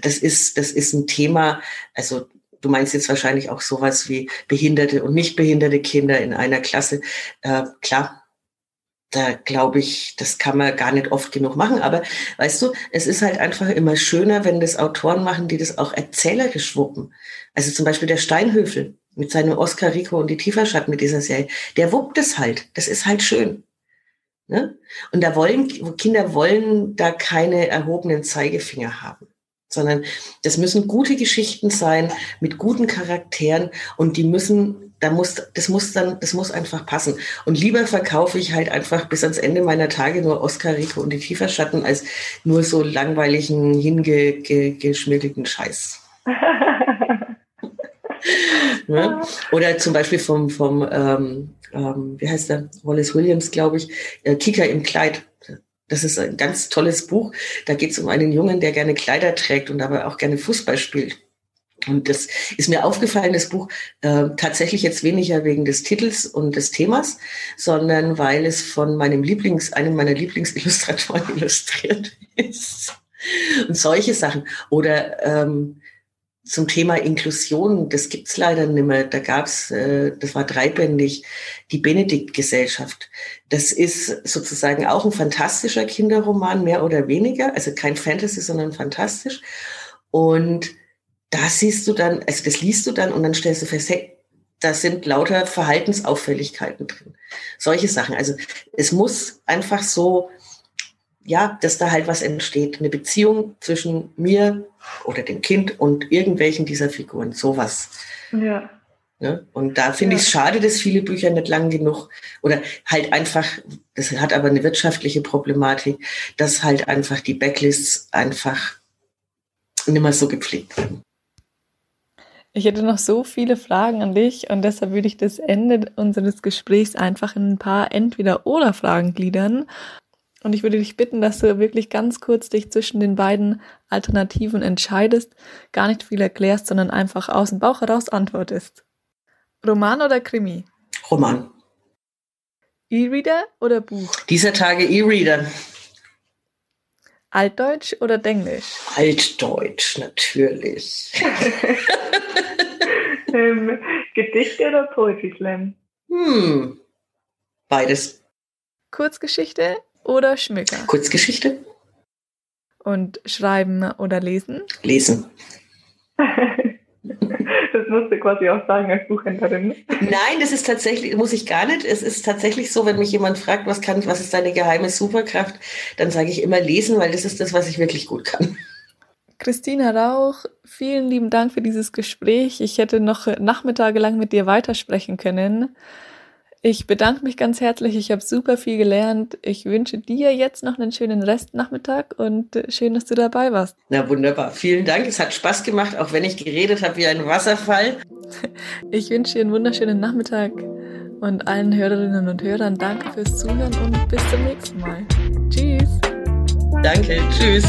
das ist, das ist ein Thema, also du meinst jetzt wahrscheinlich auch sowas wie behinderte und nicht behinderte Kinder in einer Klasse. Äh, klar, da glaube ich, das kann man gar nicht oft genug machen. Aber weißt du, es ist halt einfach immer schöner, wenn das Autoren machen, die das auch erzählerisch wuppen. Also zum Beispiel der Steinhöfel mit seinem Oscar Rico und die Tieferschatten mit dieser Serie, der wuppt es halt. Das ist halt schön. Ne? Und da wollen, Kinder wollen da keine erhobenen Zeigefinger haben, sondern das müssen gute Geschichten sein mit guten Charakteren und die müssen, da muss, das muss dann, das muss einfach passen. Und lieber verkaufe ich halt einfach bis ans Ende meiner Tage nur Oscar Rico und die Tieferschatten als nur so langweiligen, hingeschmirgelten Scheiß. ne? Oder zum Beispiel vom, vom ähm, ähm, wie heißt der, Wallace Williams, glaube ich, äh, Kicker im Kleid. Das ist ein ganz tolles Buch. Da geht es um einen Jungen, der gerne Kleider trägt und dabei auch gerne Fußball spielt. Und das ist mir aufgefallen, das Buch, äh, tatsächlich jetzt weniger wegen des Titels und des Themas, sondern weil es von meinem Lieblings, einem meiner Lieblingsillustratoren illustriert ist. Und solche Sachen. Oder ähm, zum Thema Inklusion, das gibt's leider nicht mehr. Da gab's, äh, das war dreibändig, die Benedikt-Gesellschaft. Das ist sozusagen auch ein fantastischer Kinderroman, mehr oder weniger. Also kein Fantasy, sondern fantastisch. Und da siehst du dann, also das liest du dann und dann stellst du fest, hey, da sind lauter Verhaltensauffälligkeiten drin. Solche Sachen. Also es muss einfach so ja, dass da halt was entsteht. Eine Beziehung zwischen mir oder dem Kind und irgendwelchen dieser Figuren. Sowas. Ja. Ne? Und da finde ja. ich es schade, dass viele Bücher nicht lang genug oder halt einfach, das hat aber eine wirtschaftliche Problematik, dass halt einfach die Backlists einfach nicht mehr so gepflegt werden. Ich hätte noch so viele Fragen an dich und deshalb würde ich das Ende unseres Gesprächs einfach in ein paar Entweder-Oder-Fragen gliedern. Und ich würde dich bitten, dass du wirklich ganz kurz dich zwischen den beiden Alternativen entscheidest, gar nicht viel erklärst, sondern einfach aus dem Bauch heraus antwortest. Roman oder Krimi? Roman. E-Reader oder Buch? Dieser Tage E-Reader. Altdeutsch oder Denglisch? Altdeutsch, natürlich. ähm, Gedichte oder Poetry Slam? Hm. Beides. Kurzgeschichte oder Schmücker? Kurzgeschichte. Und schreiben oder lesen? Lesen. Das musst du quasi auch sagen als Buchhändlerin. Nein, das ist tatsächlich, muss ich gar nicht. Es ist tatsächlich so, wenn mich jemand fragt, was kann, was ist deine geheime Superkraft, dann sage ich immer lesen, weil das ist das, was ich wirklich gut kann. Christina Rauch, vielen lieben Dank für dieses Gespräch. Ich hätte noch nachmittagelang mit dir weitersprechen können. Ich bedanke mich ganz herzlich. Ich habe super viel gelernt. Ich wünsche dir jetzt noch einen schönen Restnachmittag und äh, schön, dass du dabei warst. Na wunderbar. Vielen Dank. Es hat Spaß gemacht, auch wenn ich geredet habe wie ein Wasserfall. Ich wünsche dir einen wunderschönen Nachmittag und allen Hörerinnen und Hörern danke fürs Zuhören und bis zum nächsten Mal. Tschüss. Danke. Tschüss.